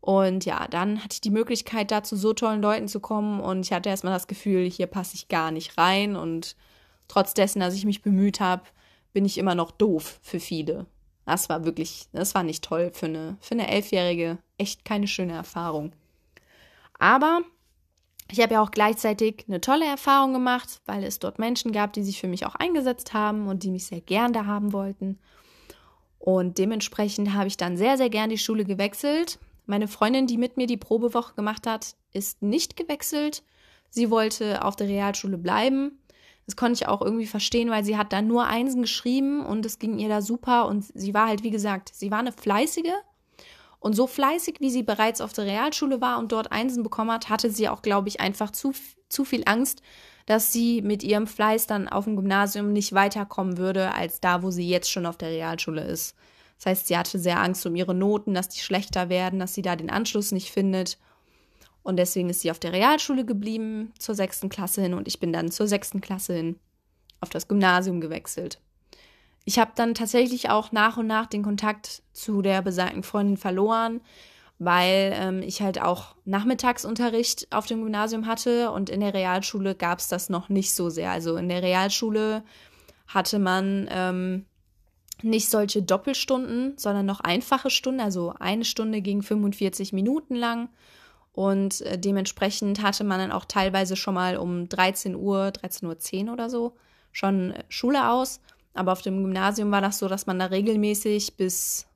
Und ja, dann hatte ich die Möglichkeit, da zu so tollen Leuten zu kommen. Und ich hatte erstmal das Gefühl, hier passe ich gar nicht rein. Und trotz dessen, dass ich mich bemüht habe, bin ich immer noch doof für viele. Das war wirklich, das war nicht toll für eine, für eine Elfjährige. Echt keine schöne Erfahrung. Aber ich habe ja auch gleichzeitig eine tolle Erfahrung gemacht, weil es dort Menschen gab, die sich für mich auch eingesetzt haben und die mich sehr gern da haben wollten. Und dementsprechend habe ich dann sehr, sehr gern die Schule gewechselt. Meine Freundin, die mit mir die Probewoche gemacht hat, ist nicht gewechselt. Sie wollte auf der Realschule bleiben. Das konnte ich auch irgendwie verstehen, weil sie hat da nur Einsen geschrieben und es ging ihr da super. Und sie war halt, wie gesagt, sie war eine fleißige. Und so fleißig, wie sie bereits auf der Realschule war und dort Einsen bekommen hat, hatte sie auch, glaube ich, einfach zu, zu viel Angst, dass sie mit ihrem Fleiß dann auf dem Gymnasium nicht weiterkommen würde, als da, wo sie jetzt schon auf der Realschule ist. Das heißt, sie hatte sehr Angst um ihre Noten, dass die schlechter werden, dass sie da den Anschluss nicht findet. Und deswegen ist sie auf der Realschule geblieben zur sechsten Klasse hin und ich bin dann zur sechsten Klasse hin auf das Gymnasium gewechselt. Ich habe dann tatsächlich auch nach und nach den Kontakt zu der besagten Freundin verloren, weil ähm, ich halt auch Nachmittagsunterricht auf dem Gymnasium hatte und in der Realschule gab es das noch nicht so sehr. Also in der Realschule hatte man ähm, nicht solche Doppelstunden, sondern noch einfache Stunden. Also eine Stunde ging 45 Minuten lang und äh, dementsprechend hatte man dann auch teilweise schon mal um 13 Uhr, 13.10 Uhr oder so schon äh, Schule aus. Aber auf dem Gymnasium war das so, dass man da regelmäßig bis,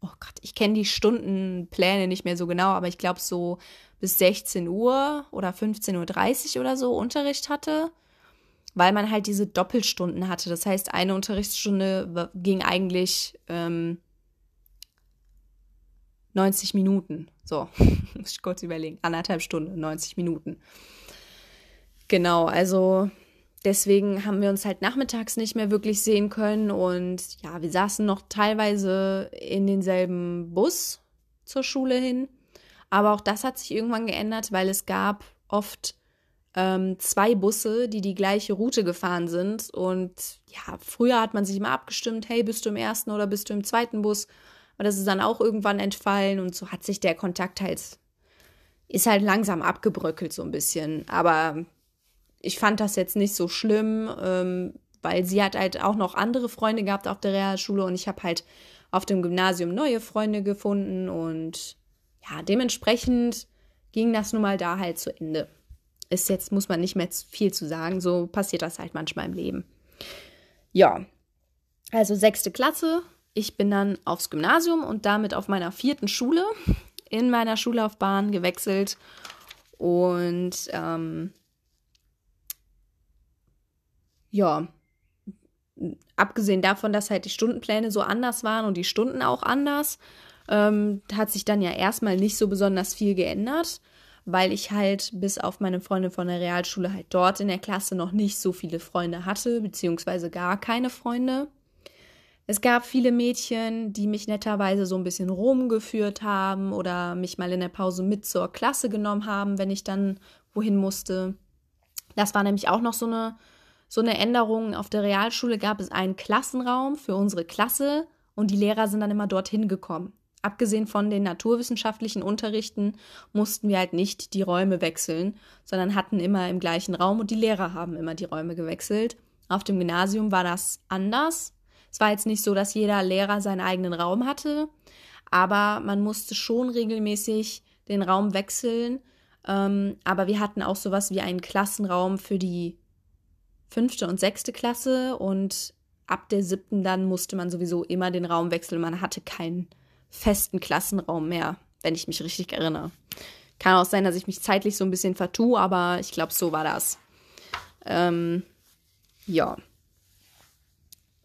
oh Gott, ich kenne die Stundenpläne nicht mehr so genau, aber ich glaube so bis 16 Uhr oder 15.30 Uhr oder so Unterricht hatte, weil man halt diese Doppelstunden hatte. Das heißt, eine Unterrichtsstunde ging eigentlich ähm, 90 Minuten. So, muss ich kurz überlegen. Anderthalb Stunden, 90 Minuten. Genau, also deswegen haben wir uns halt nachmittags nicht mehr wirklich sehen können und ja, wir saßen noch teilweise in denselben Bus zur Schule hin. Aber auch das hat sich irgendwann geändert, weil es gab oft ähm, zwei Busse, die die gleiche Route gefahren sind. Und ja, früher hat man sich immer abgestimmt, hey, bist du im ersten oder bist du im zweiten Bus? Aber das ist dann auch irgendwann entfallen und so hat sich der Kontakt halt, ist halt langsam abgebröckelt so ein bisschen. Aber ich fand das jetzt nicht so schlimm, ähm, weil sie hat halt auch noch andere Freunde gehabt auf der Realschule und ich habe halt auf dem Gymnasium neue Freunde gefunden und ja, dementsprechend ging das nun mal da halt zu Ende. Ist jetzt, muss man nicht mehr viel zu sagen, so passiert das halt manchmal im Leben. Ja, also sechste Klasse, ich bin dann aufs Gymnasium und damit auf meiner vierten Schule in meiner Schullaufbahn gewechselt. Und ähm, ja, abgesehen davon, dass halt die Stundenpläne so anders waren und die Stunden auch anders, ähm, hat sich dann ja erstmal nicht so besonders viel geändert, weil ich halt bis auf meine Freundin von der Realschule halt dort in der Klasse noch nicht so viele Freunde hatte, beziehungsweise gar keine Freunde. Es gab viele Mädchen, die mich netterweise so ein bisschen rumgeführt haben oder mich mal in der Pause mit zur Klasse genommen haben, wenn ich dann wohin musste. Das war nämlich auch noch so eine, so eine Änderung. Auf der Realschule gab es einen Klassenraum für unsere Klasse und die Lehrer sind dann immer dorthin gekommen. Abgesehen von den naturwissenschaftlichen Unterrichten mussten wir halt nicht die Räume wechseln, sondern hatten immer im gleichen Raum und die Lehrer haben immer die Räume gewechselt. Auf dem Gymnasium war das anders. Es war jetzt nicht so, dass jeder Lehrer seinen eigenen Raum hatte, aber man musste schon regelmäßig den Raum wechseln, Ähm, aber wir hatten auch sowas wie einen Klassenraum für die fünfte und sechste Klasse und ab der siebten dann musste man sowieso immer den Raum wechseln. Man hatte keinen festen Klassenraum mehr, wenn ich mich richtig erinnere. Kann auch sein, dass ich mich zeitlich so ein bisschen vertue, aber ich glaube, so war das. Ähm, ja.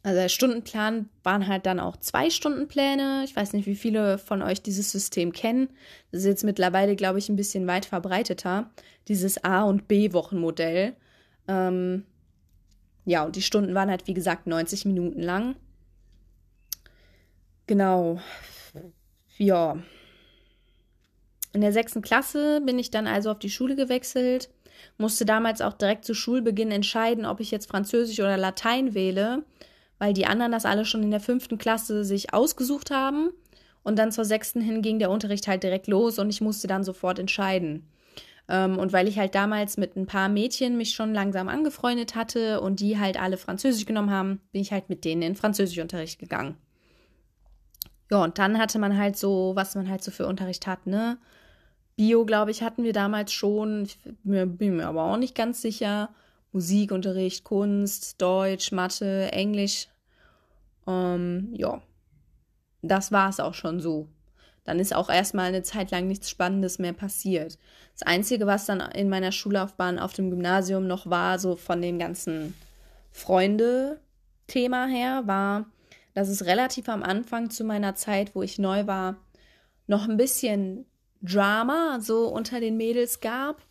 Also der Stundenplan waren halt dann auch zwei Stundenpläne. Ich weiß nicht, wie viele von euch dieses System kennen. Das ist jetzt mittlerweile, glaube ich, ein bisschen weit verbreiteter. Dieses A- und B-Wochenmodell. Ähm, ja, und die Stunden waren halt, wie gesagt, 90 Minuten lang. Genau. Ja. In der sechsten Klasse bin ich dann also auf die Schule gewechselt, musste damals auch direkt zu Schulbeginn entscheiden, ob ich jetzt Französisch oder Latein wähle, weil die anderen das alle schon in der fünften Klasse sich ausgesucht haben. Und dann zur sechsten hin ging der Unterricht halt direkt los und ich musste dann sofort entscheiden. Ähm, und weil ich halt damals mit ein paar Mädchen mich schon langsam angefreundet hatte und die halt alle Französisch genommen haben, bin ich halt mit denen in Französischunterricht gegangen. Ja, und dann hatte man halt so, was man halt so für Unterricht hat, ne? Bio, glaube ich, hatten wir damals schon. Ich bin mir aber auch nicht ganz sicher. Musikunterricht, Kunst, Deutsch, Mathe, Englisch. Ähm, ja, das war es auch schon so dann ist auch erstmal eine Zeit lang nichts Spannendes mehr passiert. Das Einzige, was dann in meiner Schullaufbahn auf dem Gymnasium noch war, so von dem ganzen Freunde-Thema her, war, dass es relativ am Anfang zu meiner Zeit, wo ich neu war, noch ein bisschen Drama so unter den Mädels gab.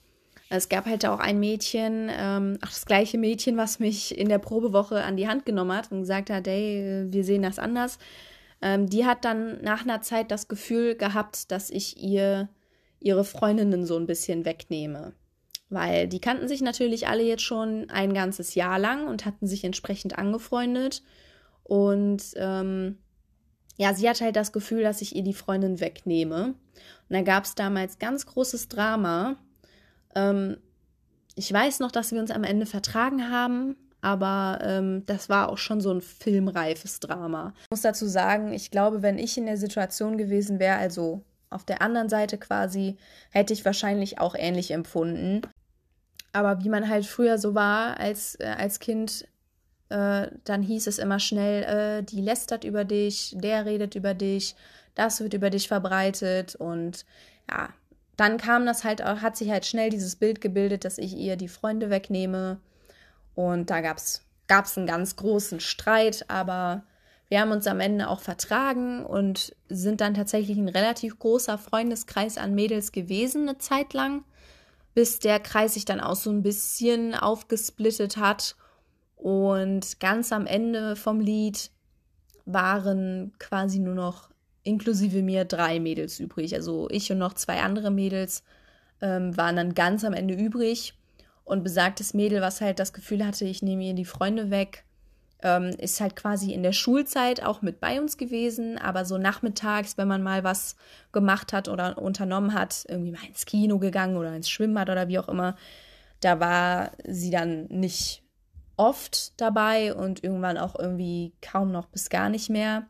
Es gab halt auch ein Mädchen, ähm, ach, das gleiche Mädchen, was mich in der Probewoche an die Hand genommen hat und gesagt hat, hey, wir sehen das anders. Ähm, die hat dann nach einer Zeit das Gefühl gehabt, dass ich ihr ihre Freundinnen so ein bisschen wegnehme. Weil die kannten sich natürlich alle jetzt schon ein ganzes Jahr lang und hatten sich entsprechend angefreundet. Und ähm, ja, sie hatte halt das Gefühl, dass ich ihr die Freundin wegnehme. Und da gab es damals ganz großes Drama. Ähm, ich weiß noch, dass wir uns am Ende vertragen haben, aber ähm, das war auch schon so ein filmreifes Drama. Ich muss dazu sagen, ich glaube, wenn ich in der Situation gewesen wäre, also auf der anderen Seite quasi, hätte ich wahrscheinlich auch ähnlich empfunden. Aber wie man halt früher so war als, äh, als Kind, äh, dann hieß es immer schnell, äh, die lästert über dich, der redet über dich, das wird über dich verbreitet und ja, dann kam das halt, hat sich halt schnell dieses Bild gebildet, dass ich ihr die Freunde wegnehme und da gab es einen ganz großen Streit, aber wir haben uns am Ende auch vertragen und sind dann tatsächlich ein relativ großer Freundeskreis an Mädels gewesen, eine Zeit lang, bis der Kreis sich dann auch so ein bisschen aufgesplittet hat. Und ganz am Ende vom Lied waren quasi nur noch inklusive mir drei Mädels übrig. Also ich und noch zwei andere Mädels ähm, waren dann ganz am Ende übrig. Und besagtes Mädel, was halt das Gefühl hatte, ich nehme ihr die Freunde weg, ähm, ist halt quasi in der Schulzeit auch mit bei uns gewesen, aber so nachmittags, wenn man mal was gemacht hat oder unternommen hat, irgendwie mal ins Kino gegangen oder ins Schwimmbad oder wie auch immer, da war sie dann nicht oft dabei und irgendwann auch irgendwie kaum noch bis gar nicht mehr.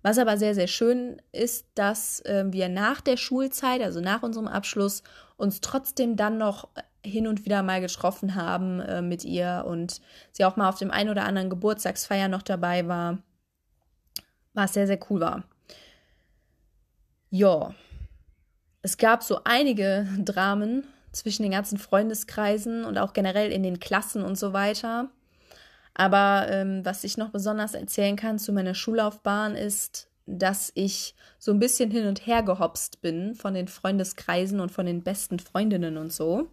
Was aber sehr, sehr schön ist, dass äh, wir nach der Schulzeit, also nach unserem Abschluss, uns trotzdem dann noch hin und wieder mal getroffen haben äh, mit ihr und sie auch mal auf dem einen oder anderen Geburtstagsfeier noch dabei war, was sehr, sehr cool war. Ja, es gab so einige Dramen zwischen den ganzen Freundeskreisen und auch generell in den Klassen und so weiter. Aber ähm, was ich noch besonders erzählen kann zu meiner Schullaufbahn ist, dass ich so ein bisschen hin und her gehopst bin von den Freundeskreisen und von den besten Freundinnen und so.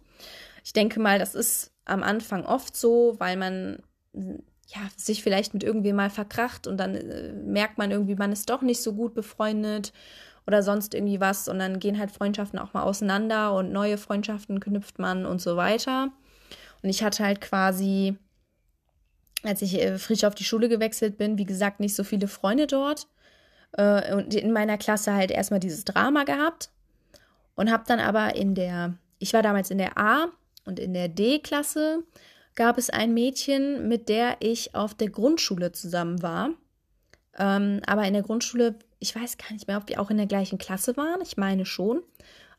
Ich denke mal, das ist am Anfang oft so, weil man ja, sich vielleicht mit irgendwem mal verkracht und dann äh, merkt man irgendwie, man ist doch nicht so gut befreundet oder sonst irgendwie was und dann gehen halt Freundschaften auch mal auseinander und neue Freundschaften knüpft man und so weiter. Und ich hatte halt quasi, als ich äh, frisch auf die Schule gewechselt bin, wie gesagt, nicht so viele Freunde dort äh, und in meiner Klasse halt erstmal dieses Drama gehabt und habe dann aber in der, ich war damals in der A und in der D-Klasse gab es ein Mädchen, mit der ich auf der Grundschule zusammen war. Ähm, aber in der Grundschule, ich weiß gar nicht mehr, ob wir auch in der gleichen Klasse waren. Ich meine schon.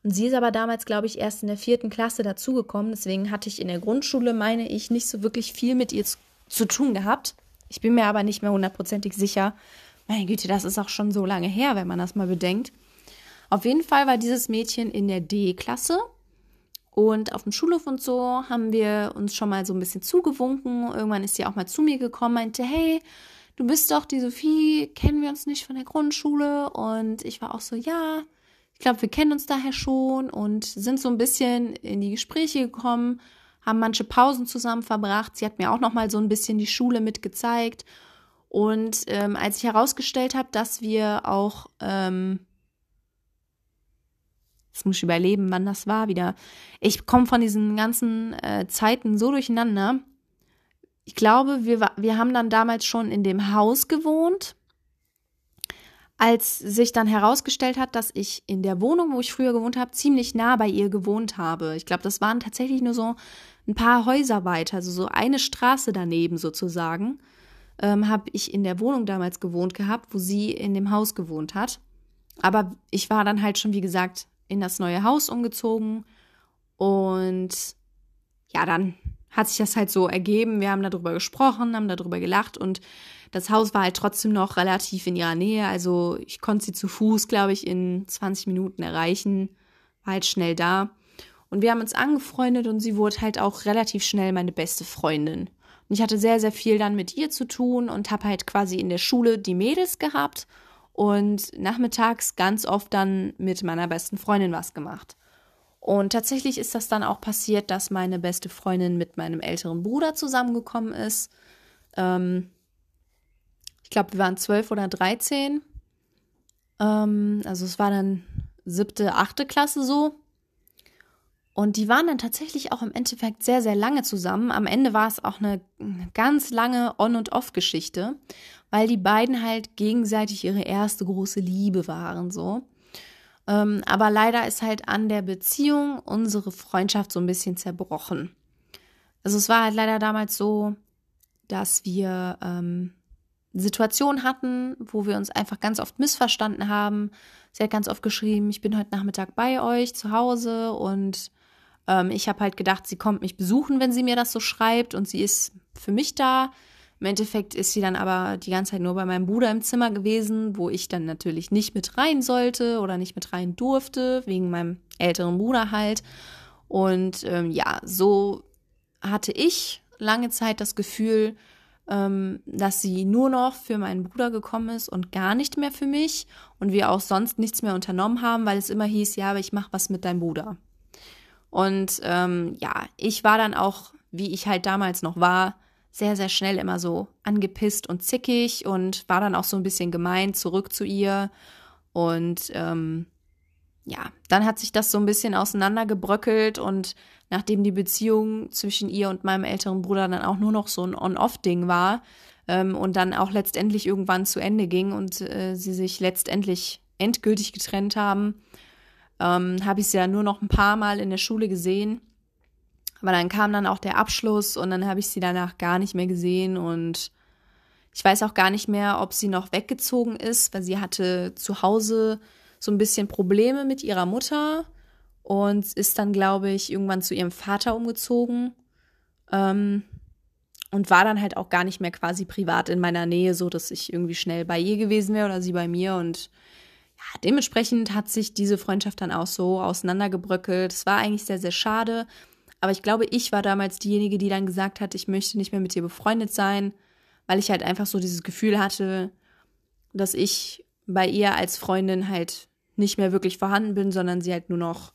Und sie ist aber damals, glaube ich, erst in der vierten Klasse dazugekommen. Deswegen hatte ich in der Grundschule, meine ich, nicht so wirklich viel mit ihr zu, zu tun gehabt. Ich bin mir aber nicht mehr hundertprozentig sicher. Meine Güte, das ist auch schon so lange her, wenn man das mal bedenkt. Auf jeden Fall war dieses Mädchen in der D-Klasse. Und auf dem Schulhof und so haben wir uns schon mal so ein bisschen zugewunken. Irgendwann ist sie auch mal zu mir gekommen, meinte, hey, du bist doch die Sophie, kennen wir uns nicht von der Grundschule? Und ich war auch so, ja, ich glaube, wir kennen uns daher schon und sind so ein bisschen in die Gespräche gekommen, haben manche Pausen zusammen verbracht. Sie hat mir auch noch mal so ein bisschen die Schule mitgezeigt. Und ähm, als ich herausgestellt habe, dass wir auch, ähm, jetzt muss ich überleben, wann das war wieder. Ich komme von diesen ganzen äh, Zeiten so durcheinander. Ich glaube, wir, wir haben dann damals schon in dem Haus gewohnt als sich dann herausgestellt hat, dass ich in der Wohnung, wo ich früher gewohnt habe, ziemlich nah bei ihr gewohnt habe. Ich glaube, das waren tatsächlich nur so ein paar Häuser weiter, also so eine Straße daneben sozusagen, ähm, habe ich in der Wohnung damals gewohnt gehabt, wo sie in dem Haus gewohnt hat. Aber ich war dann halt schon, wie gesagt, in das neue Haus umgezogen und ja, dann hat sich das halt so ergeben. Wir haben darüber gesprochen, haben darüber gelacht und das Haus war halt trotzdem noch relativ in ihrer Nähe. Also ich konnte sie zu Fuß, glaube ich, in 20 Minuten erreichen. War halt schnell da. Und wir haben uns angefreundet und sie wurde halt auch relativ schnell meine beste Freundin. Und ich hatte sehr, sehr viel dann mit ihr zu tun und habe halt quasi in der Schule die Mädels gehabt und nachmittags ganz oft dann mit meiner besten Freundin was gemacht. Und tatsächlich ist das dann auch passiert, dass meine beste Freundin mit meinem älteren Bruder zusammengekommen ist. Ähm, ich glaube, wir waren zwölf oder dreizehn. Ähm, also es war dann siebte, achte Klasse so. Und die waren dann tatsächlich auch im Endeffekt sehr, sehr lange zusammen. Am Ende war es auch eine, ganz lange On- und Off-Geschichte, weil die beiden halt gegenseitig ihre erste große Liebe waren so. Ähm, aber leider ist halt an der Beziehung unsere Freundschaft so ein bisschen zerbrochen. Also es war halt leider damals so, dass wir ähm, Situation hatten, wo wir uns einfach ganz oft missverstanden haben. Sie hat ganz oft geschrieben, ich bin heute Nachmittag bei euch zu Hause und ähm, ich habe halt gedacht, sie kommt mich besuchen, wenn sie mir das so schreibt und sie ist für mich da. Im Endeffekt ist sie dann aber die ganze Zeit nur bei meinem Bruder im Zimmer gewesen, wo ich dann natürlich nicht mit rein sollte oder nicht mit rein durfte, wegen meinem älteren Bruder halt. Und ähm, ja, so hatte ich lange Zeit das Gefühl, ähm, dass sie nur noch für meinen Bruder gekommen ist und gar nicht mehr für mich und wir auch sonst nichts mehr unternommen haben, weil es immer hieß, ja, aber ich mache was mit deinem Bruder. Und ähm, ja, ich war dann auch, wie ich halt damals noch war, sehr, sehr schnell immer so angepisst und zickig und war dann auch so ein bisschen gemein zurück zu ihr. Und ähm, ja, dann hat sich das so ein bisschen auseinandergebröckelt und nachdem die Beziehung zwischen ihr und meinem älteren Bruder dann auch nur noch so ein On-Off-Ding war ähm, und dann auch letztendlich irgendwann zu Ende ging und äh, sie sich letztendlich endgültig getrennt haben, ähm, habe ich sie ja nur noch ein paar Mal in der Schule gesehen. Aber dann kam dann auch der Abschluss und dann habe ich sie danach gar nicht mehr gesehen und ich weiß auch gar nicht mehr, ob sie noch weggezogen ist, weil sie hatte zu Hause so ein bisschen Probleme mit ihrer Mutter und ist dann, glaube ich, irgendwann zu ihrem Vater umgezogen ähm, und war dann halt auch gar nicht mehr quasi privat in meiner Nähe, so dass ich irgendwie schnell bei ihr gewesen wäre oder sie bei mir und dementsprechend hat sich diese Freundschaft dann auch so auseinandergebröckelt. Es war eigentlich sehr, sehr schade. Aber ich glaube, ich war damals diejenige, die dann gesagt hat, ich möchte nicht mehr mit dir befreundet sein, weil ich halt einfach so dieses Gefühl hatte, dass ich bei ihr als Freundin halt nicht mehr wirklich vorhanden bin, sondern sie halt nur noch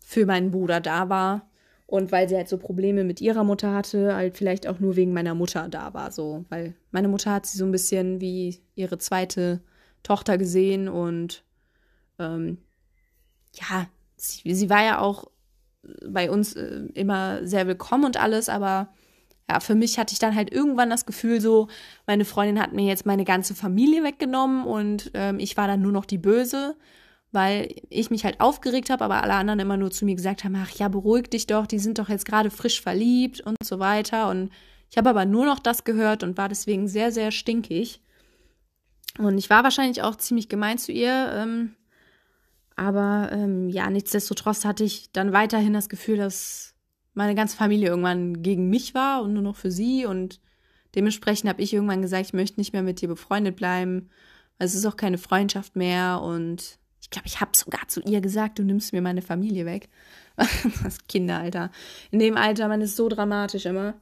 für meinen Bruder da war. Und weil sie halt so Probleme mit ihrer Mutter hatte, halt vielleicht auch nur wegen meiner Mutter da war, so. Weil meine Mutter hat sie so ein bisschen wie ihre zweite Tochter gesehen und ähm, ja, sie, sie war ja auch bei uns äh, immer sehr willkommen und alles, aber ja, für mich hatte ich dann halt irgendwann das Gefühl, so, meine Freundin hat mir jetzt meine ganze Familie weggenommen und ähm, ich war dann nur noch die Böse weil ich mich halt aufgeregt habe, aber alle anderen immer nur zu mir gesagt haben, ach ja, beruhig dich doch, die sind doch jetzt gerade frisch verliebt und so weiter. Und ich habe aber nur noch das gehört und war deswegen sehr, sehr stinkig. Und ich war wahrscheinlich auch ziemlich gemein zu ihr. Ähm, Aber ähm, ja, nichtsdestotrotz hatte ich dann weiterhin das Gefühl, dass meine ganze Familie irgendwann gegen mich war und nur noch für sie. Und dementsprechend habe ich irgendwann gesagt, ich möchte nicht mehr mit dir befreundet bleiben. Es ist auch keine Freundschaft mehr. Und ich glaube, ich habe sogar zu ihr gesagt, du nimmst mir meine Familie weg. das Kinderalter. In dem Alter, man ist so dramatisch immer.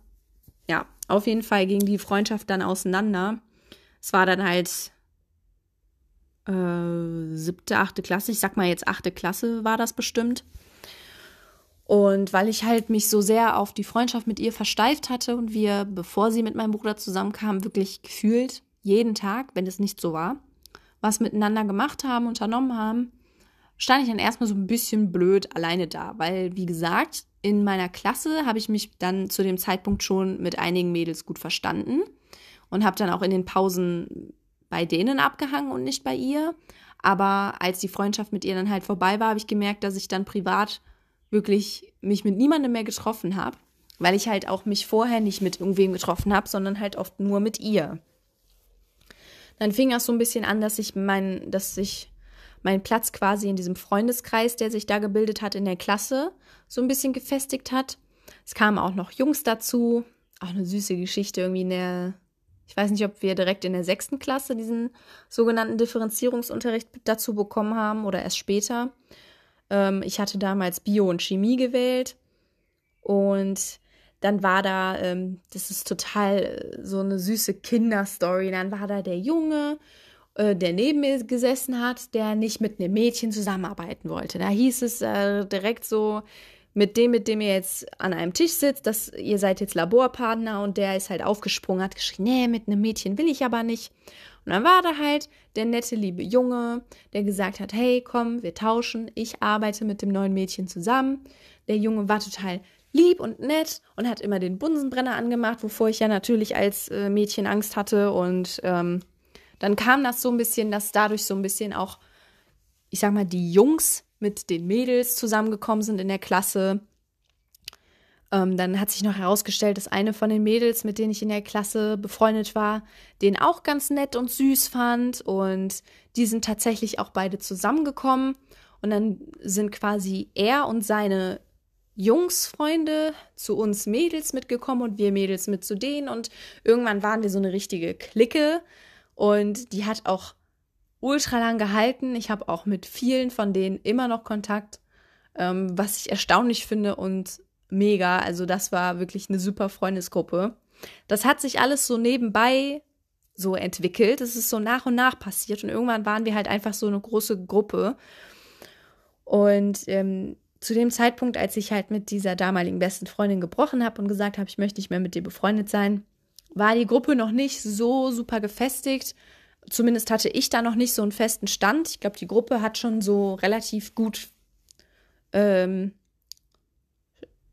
Ja, auf jeden Fall ging die Freundschaft dann auseinander. Es war dann halt äh, siebte, achte Klasse, ich sag mal jetzt achte Klasse war das bestimmt. Und weil ich halt mich so sehr auf die Freundschaft mit ihr versteift hatte und wir, bevor sie mit meinem Bruder zusammenkamen, wirklich gefühlt jeden Tag, wenn es nicht so war, was miteinander gemacht haben, unternommen haben, stand ich dann erstmal so ein bisschen blöd alleine da, weil, wie gesagt, in meiner Klasse habe ich mich dann zu dem Zeitpunkt schon mit einigen Mädels gut verstanden und habe dann auch in den Pausen bei denen abgehangen und nicht bei ihr. Aber als die Freundschaft mit ihr dann halt vorbei war, habe ich gemerkt, dass ich dann privat wirklich mich mit niemandem mehr getroffen habe, weil ich halt auch mich vorher nicht mit irgendwem getroffen habe, sondern halt oft nur mit ihr. Dann fing das so ein bisschen an, dass ich mein, dass sich mein Platz quasi in diesem Freundeskreis, der sich da gebildet hat in der Klasse, so ein bisschen gefestigt hat. Es kamen auch noch Jungs dazu, auch eine süße Geschichte irgendwie in der ich weiß nicht, ob wir direkt in der sechsten Klasse diesen sogenannten Differenzierungsunterricht dazu bekommen haben oder erst später. Ähm, ich hatte damals Bio und Chemie gewählt und dann war da, ähm, das ist total äh, so eine süße Kinderstory, dann war da der Junge, äh, der neben mir gesessen hat, der nicht mit einem Mädchen zusammenarbeiten wollte. Da hieß es äh, direkt so, mit dem, mit dem ihr jetzt an einem Tisch sitzt, dass ihr seid jetzt Laborpartner und der ist halt aufgesprungen, hat geschrien, nee, mit einem Mädchen will ich aber nicht. Und dann war da halt der nette, liebe Junge, der gesagt hat, hey, komm, wir tauschen, ich arbeite mit dem neuen Mädchen zusammen. Der Junge war total lieb und nett und hat immer den Bunsenbrenner angemacht, wovor ich ja natürlich als äh, Mädchen Angst hatte. Und ähm, dann kam das so ein bisschen, dass dadurch so ein bisschen auch, ich sag mal, die Jungs mit den Mädels zusammengekommen sind in der Klasse. Ähm, dann hat sich noch herausgestellt, dass eine von den Mädels, mit denen ich in der Klasse befreundet war, den auch ganz nett und süß fand. Und die sind tatsächlich auch beide zusammengekommen. Und dann sind quasi er und seine Jungsfreunde zu uns Mädels mitgekommen und wir Mädels mit zu denen. Und irgendwann waren wir so eine richtige Clique. Und die hat auch ultra lang gehalten. Ich habe auch mit vielen von denen immer noch Kontakt, ähm, was ich erstaunlich finde und mega. Also das war wirklich eine super Freundesgruppe. Das hat sich alles so nebenbei so entwickelt. Es ist so nach und nach passiert und irgendwann waren wir halt einfach so eine große Gruppe. Und ähm, zu dem Zeitpunkt, als ich halt mit dieser damaligen besten Freundin gebrochen habe und gesagt habe, ich möchte nicht mehr mit dir befreundet sein, war die Gruppe noch nicht so super gefestigt zumindest hatte ich da noch nicht so einen festen Stand. Ich glaube, die Gruppe hat schon so relativ gut, ähm,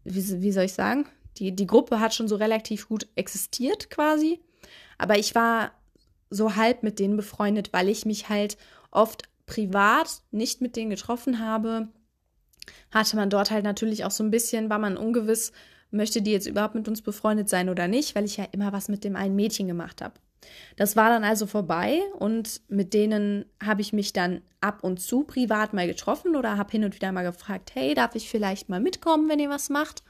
wie, wie soll ich sagen? Die, die Gruppe hat schon so relativ gut existiert quasi. Aber ich war so halb mit denen befreundet, weil ich mich halt oft privat nicht mit denen getroffen habe. Hatte man dort halt natürlich auch so ein bisschen, war man ungewiss, möchte die jetzt überhaupt mit uns befreundet sein oder nicht, weil ich ja immer was mit dem einen Mädchen gemacht habe. Das war dann also vorbei und mit denen habe ich mich dann ab und zu privat mal getroffen oder habe hin und wieder mal gefragt, hey, darf ich vielleicht mal mitkommen, wenn ihr was macht?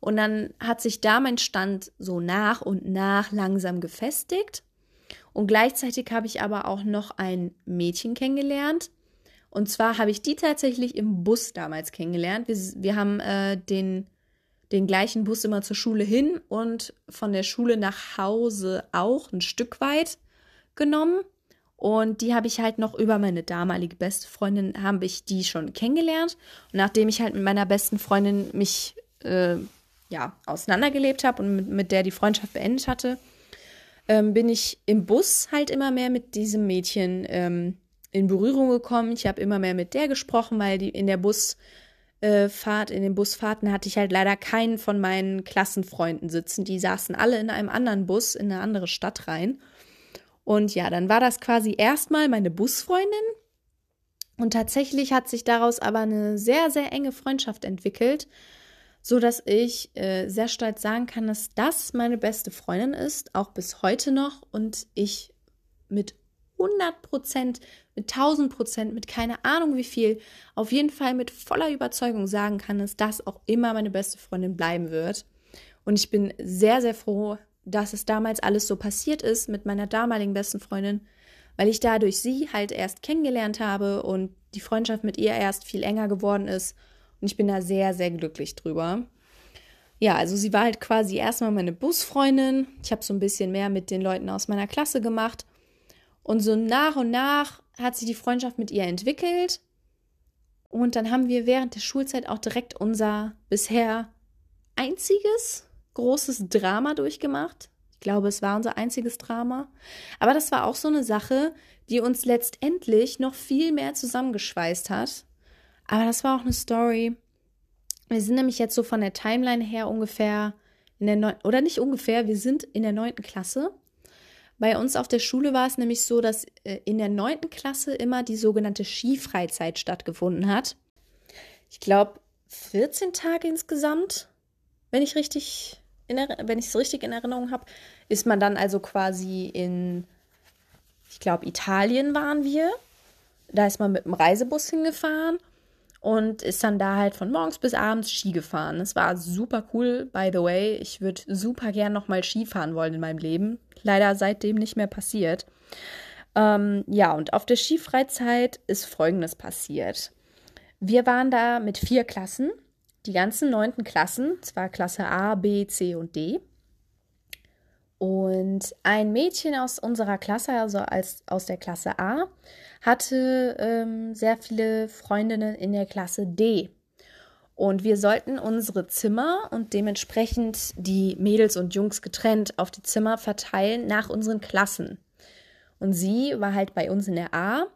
Und dann hat sich da mein Stand so nach und nach langsam gefestigt. Und gleichzeitig habe ich aber auch noch ein Mädchen kennengelernt. Und zwar habe ich die tatsächlich im Bus damals kennengelernt. Wir, wir haben äh, den den gleichen Bus immer zur Schule hin und von der Schule nach Hause auch ein Stück weit genommen. Und die habe ich halt noch über meine damalige beste Freundin, habe ich die schon kennengelernt. Und nachdem ich halt mit meiner besten Freundin mich äh, ja, auseinandergelebt habe und mit, mit, der die Freundschaft beendet hatte, ähm, bin ich im Bus halt immer mehr mit diesem Mädchen ähm, in Berührung gekommen. Ich habe immer mehr mit der gesprochen, weil die in der Bus äh, Fahrt, in den Busfahrten hatte ich halt leider keinen von meinen Klassenfreunden sitzen. Die saßen alle in einem anderen Bus in eine andere Stadt rein. Und ja, dann war das quasi erstmal meine Busfreundin. Und tatsächlich hat sich daraus aber eine sehr, sehr enge Freundschaft entwickelt, so dass ich äh, sehr stolz sagen kann, dass das meine beste Freundin ist, auch bis heute noch und ich mit 100 Prozent, mit 1000 Prozent, mit keine Ahnung wie viel, auf jeden Fall mit voller Überzeugung sagen kann, dass das auch immer meine beste Freundin bleiben wird. Und ich bin sehr, sehr froh, dass es damals alles so passiert ist mit meiner damaligen besten Freundin, weil ich dadurch sie halt erst kennengelernt habe und die Freundschaft mit ihr erst viel enger geworden ist. Und ich bin da sehr, sehr glücklich drüber. Ja, also sie war halt quasi erstmal meine Busfreundin. Ich habe so ein bisschen mehr mit den Leuten aus meiner Klasse gemacht. Und so nach und nach hat sich die Freundschaft mit ihr entwickelt. Und dann haben wir während der Schulzeit auch direkt unser bisher einziges großes Drama durchgemacht. Ich glaube, es war unser einziges Drama. Aber das war auch so eine Sache, die uns letztendlich noch viel mehr zusammengeschweißt hat. Aber das war auch eine Story. Wir sind nämlich jetzt so von der Timeline her ungefähr in der neunten, oder nicht ungefähr, wir sind in der neunten Klasse. Bei uns auf der Schule war es nämlich so, dass äh, in der neunten Klasse immer die sogenannte Skifreizeit stattgefunden hat. Ich glaube, 14 Tage insgesamt, wenn ich richtig wenn ich es richtig in Erinnerung habe, ist man dann also quasi in, ich glaube, Italien waren wir. Da ist man mit dem Reisebus hingefahren und ist dann da halt von morgens bis abends Ski gefahren. Es war super cool, by the way. Ich würde super gern nochmal Ski fahren wollen in meinem Leben. Leider seitdem nicht mehr passiert. Ähm, ja, und auf der Skifreizeit ist Folgendes passiert. Wir waren da mit vier Klassen die ganzen neunten Klassen, zwar Klasse A, B, C und D. Und ein Mädchen aus unserer Klasse, also als, aus der Klasse A, hatte ähm, sehr viele Freundinnen in der Klasse D. Und wir sollten unsere Zimmer und dementsprechend die Mädels und Jungs getrennt auf die Zimmer verteilen nach unseren Klassen. Und sie war halt bei uns in der A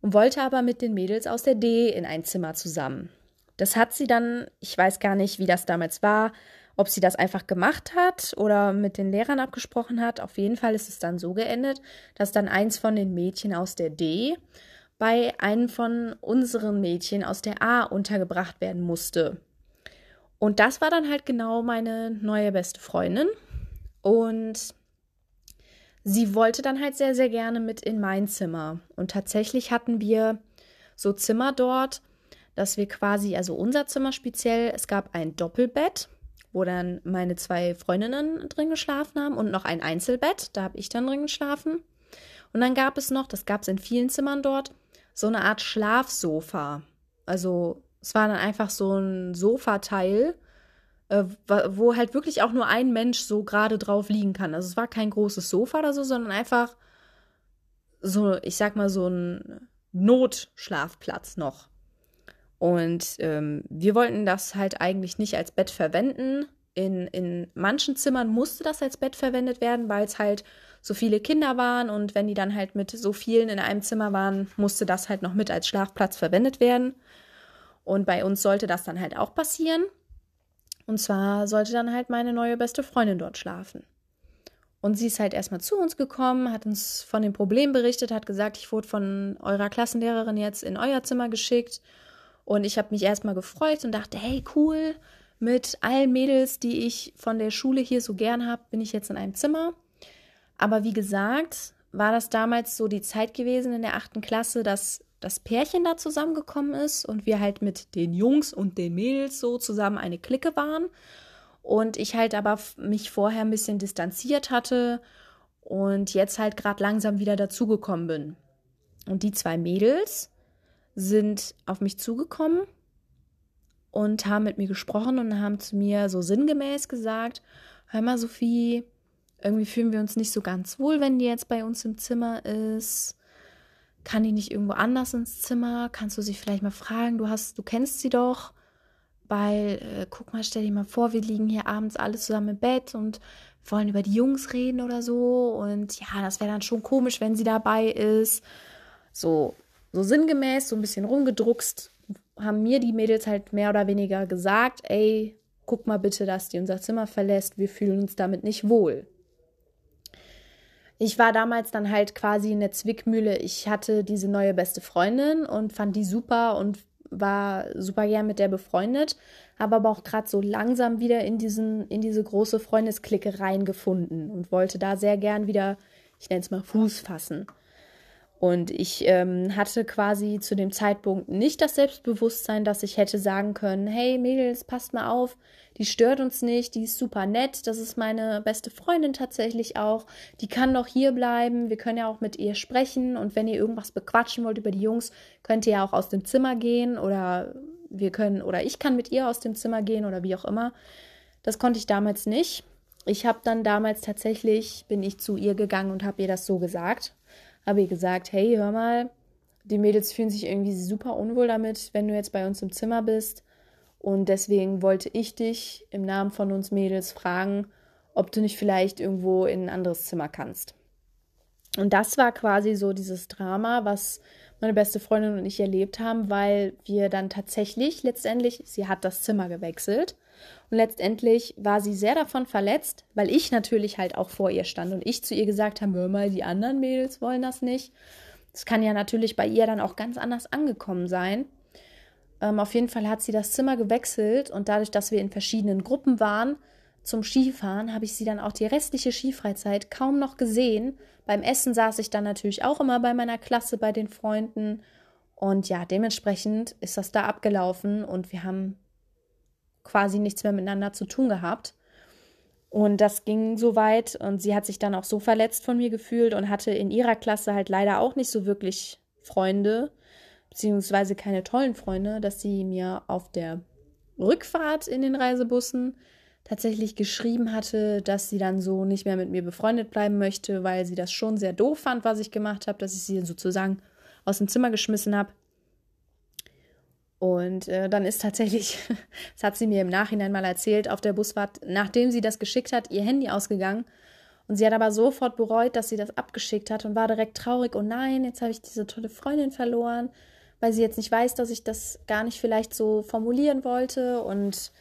und wollte aber mit den Mädels aus der D in ein Zimmer zusammen. Das hat sie dann, ich weiß gar nicht, wie das damals war, ob sie das einfach gemacht hat oder mit den Lehrern abgesprochen hat. Auf jeden Fall ist es dann so geendet, dass dann eins von den Mädchen aus der D bei einem von unseren Mädchen aus der A untergebracht werden musste. Und das war dann halt genau meine neue beste Freundin. Und sie wollte dann halt sehr, sehr gerne mit in mein Zimmer. Und tatsächlich hatten wir so Zimmer dort, dass wir quasi, also unser Zimmer speziell, es gab ein Doppelbett, wo dann meine zwei Freundinnen drin geschlafen haben und noch ein Einzelbett, da habe ich dann drin geschlafen. Und dann gab es noch, das gab es in vielen Zimmern dort, so eine Art Schlafsofa. Also es war dann einfach so ein Sofateil, äh, wo halt wirklich auch nur ein Mensch so gerade drauf liegen kann. Also es war kein großes Sofa oder so, sondern einfach so, ich sag mal, so ein Notschlafplatz noch. Und ähm, wir wollten das halt eigentlich nicht als Bett verwenden. In, in manchen Zimmern musste das als Bett verwendet werden, weil es halt so viele Kinder waren und wenn die dann halt mit so vielen in einem Zimmer waren, musste das halt noch mit als Schlafplatz verwendet werden. Und bei uns sollte das dann halt auch passieren. Und zwar sollte dann halt meine neue beste Freundin dort schlafen. Und sie ist halt erstmal zu uns gekommen, hat uns von dem Problem berichtet, hat gesagt, ich wurde von eurer Klassenlehrerin jetzt in euer Zimmer geschickt und ich habe mich erstmal gefreut und dachte, hey, cool, mit allen Mädels, die ich von der Schule hier so gern habe, bin ich jetzt in einem Zimmer. Aber wie gesagt, war das damals so die Zeit gewesen in der achten Klasse, dass das Pärchen da zusammengekommen ist und wir halt mit den Jungs und den Mädels so zusammen eine Clique waren. Und ich halt aber mich vorher ein bisschen distanziert hatte und jetzt halt gerade langsam wieder dazugekommen bin. Und die zwei Mädels, sind auf mich zugekommen und haben mit mir gesprochen und haben zu mir so sinngemäß gesagt, hör mal Sophie, irgendwie fühlen wir uns nicht so ganz wohl, wenn die jetzt bei uns im Zimmer ist. Kann die nicht irgendwo anders ins Zimmer? Kannst du sie vielleicht mal fragen? Du hast, du kennst sie doch. Weil, äh, guck mal, stell dir mal vor, wir liegen hier abends alle zusammen im Bett und wollen über die Jungs reden oder so. Und ja, das wäre dann schon komisch, wenn sie dabei ist. So, so sinngemäß, so ein bisschen rumgedruckst, haben mir die Mädels halt mehr oder weniger gesagt, ey, guck mal bitte, dass die unser Zimmer verlässt, wir fühlen uns damit nicht wohl. Ich war damals dann halt quasi in der Zwickmühle. Ich hatte diese neue beste Freundin und fand die super und war super gern mit der befreundet, habe aber auch gerade so langsam wieder in diesen in diese große Freundesklicke reingefunden und wollte da sehr gern wieder, ich nenne es mal Fuß fassen. Und ich ähm, hatte quasi zu dem Zeitpunkt nicht das Selbstbewusstsein, dass ich hätte sagen können, hey Mädels, passt mal auf, die stört uns nicht, die ist super nett, das ist meine beste Freundin tatsächlich auch, die kann doch hier bleiben, wir können ja auch mit ihr sprechen und wenn ihr irgendwas bequatschen wollt über die Jungs, könnt ihr ja auch aus dem Zimmer gehen oder wir können oder ich kann mit ihr aus dem Zimmer gehen oder wie auch immer. Das konnte ich damals nicht. Ich habe dann damals tatsächlich, bin ich zu ihr gegangen und habe ihr das so gesagt habe ihr gesagt, hey, hör mal, die Mädels fühlen sich irgendwie super unwohl damit, wenn du jetzt bei uns im Zimmer bist. Und deswegen wollte ich dich im Namen von uns Mädels fragen, ob du nicht vielleicht irgendwo in ein anderes Zimmer kannst. Und das war quasi so dieses Drama, was meine beste Freundin und ich erlebt haben, weil wir dann tatsächlich letztendlich, sie hat das Zimmer gewechselt und letztendlich war sie sehr davon verletzt, weil ich natürlich halt auch vor ihr stand und ich zu ihr gesagt habe, hör mal, die anderen Mädels wollen das nicht. Das kann ja natürlich bei ihr dann auch ganz anders angekommen sein. Ähm, auf jeden Fall hat sie das Zimmer gewechselt und dadurch, dass wir in verschiedenen Gruppen waren zum Skifahren, habe ich sie dann auch die restliche Skifreizeit kaum noch gesehen. Beim Essen saß ich dann natürlich auch immer bei meiner Klasse, bei den Freunden. Und ja, dementsprechend ist das da abgelaufen und wir haben quasi nichts mehr miteinander zu tun gehabt. Und das ging so weit und sie hat sich dann auch so verletzt von mir gefühlt und hatte in ihrer Klasse halt leider auch nicht so wirklich Freunde, beziehungsweise keine tollen Freunde, dass sie mir auf der Rückfahrt in den Reisebussen tatsächlich geschrieben hatte, dass sie dann so nicht mehr mit mir befreundet bleiben möchte, weil sie das schon sehr doof fand, was ich gemacht habe, dass ich sie sozusagen aus dem Zimmer geschmissen habe. Und äh, dann ist tatsächlich, das hat sie mir im Nachhinein mal erzählt, auf der Busfahrt, nachdem sie das geschickt hat, ihr Handy ausgegangen. Und sie hat aber sofort bereut, dass sie das abgeschickt hat und war direkt traurig. Oh nein, jetzt habe ich diese tolle Freundin verloren, weil sie jetzt nicht weiß, dass ich das gar nicht vielleicht so formulieren wollte. Und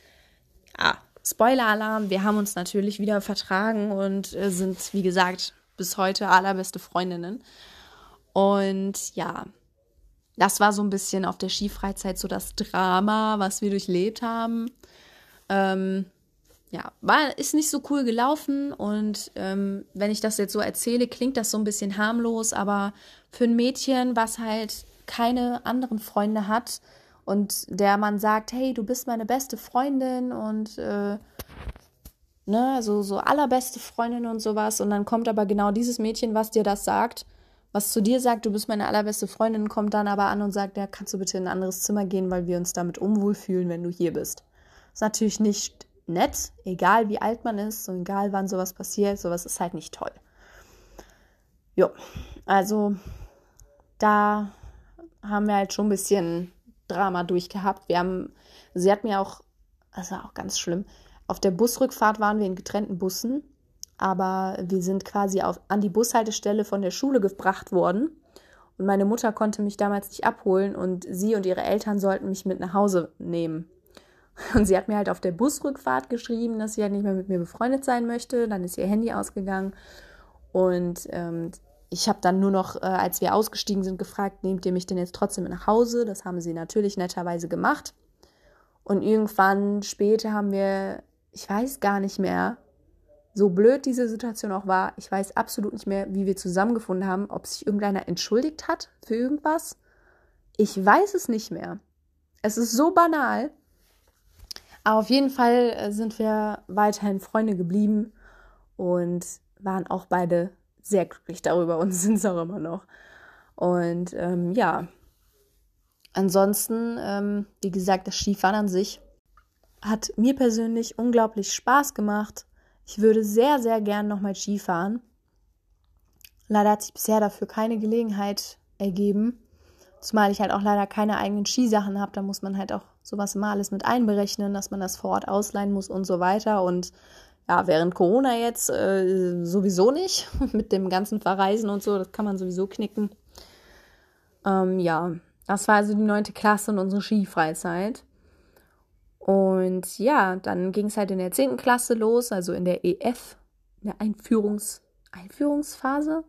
ja, Spoiler-Alarm, wir haben uns natürlich wieder vertragen und äh, sind, wie gesagt, bis heute allerbeste Freundinnen. Und ja, das war so ein bisschen auf der Skifreizeit so das Drama, was wir durchlebt haben. Ähm, ja, war, ist nicht so cool gelaufen und ähm, wenn ich das jetzt so erzähle, klingt das so ein bisschen harmlos, aber für ein Mädchen, was halt keine anderen Freunde hat und der man sagt, hey, du bist meine beste Freundin und äh, ne, so, so allerbeste Freundin und sowas und dann kommt aber genau dieses Mädchen, was dir das sagt, was zu dir sagt, du bist meine allerbeste Freundin, kommt dann aber an und sagt, ja, kannst du bitte in ein anderes Zimmer gehen, weil wir uns damit unwohl fühlen, wenn du hier bist. Ist natürlich nicht nett, egal wie alt man ist, und egal wann sowas passiert, sowas ist halt nicht toll. Jo, also da haben wir halt schon ein bisschen Drama durchgehabt. Wir haben, sie hat mir auch, das war auch ganz schlimm, auf der Busrückfahrt waren wir in getrennten Bussen aber wir sind quasi auf, an die Bushaltestelle von der Schule gebracht worden. Und meine Mutter konnte mich damals nicht abholen und sie und ihre Eltern sollten mich mit nach Hause nehmen. Und sie hat mir halt auf der Busrückfahrt geschrieben, dass sie halt nicht mehr mit mir befreundet sein möchte. Dann ist ihr Handy ausgegangen. Und ähm, ich habe dann nur noch, äh, als wir ausgestiegen sind, gefragt, nehmt ihr mich denn jetzt trotzdem nach Hause? Das haben sie natürlich netterweise gemacht. Und irgendwann später haben wir, ich weiß gar nicht mehr, so blöd diese Situation auch war, ich weiß absolut nicht mehr, wie wir zusammengefunden haben, ob sich irgendeiner entschuldigt hat für irgendwas. Ich weiß es nicht mehr. Es ist so banal. Aber auf jeden Fall äh, sind wir weiterhin Freunde geblieben und waren auch beide sehr glücklich darüber und sind es auch immer noch. Und ähm, ja, ansonsten, ähm, wie gesagt, das Skifahren an sich hat mir persönlich unglaublich Spaß gemacht. Ich würde sehr, sehr gern nochmal Skifahren. Leider hat sich bisher dafür keine Gelegenheit ergeben. Zumal ich halt auch leider keine eigenen Skisachen habe. Da muss man halt auch sowas immer alles mit einberechnen, dass man das vor Ort ausleihen muss und so weiter. Und ja, während Corona jetzt äh, sowieso nicht. mit dem ganzen Verreisen und so, das kann man sowieso knicken. Ähm, ja, das war also die neunte Klasse und unsere Skifreizeit. Und ja, dann ging es halt in der 10. Klasse los, also in der EF, in der Einführungs Einführungsphase.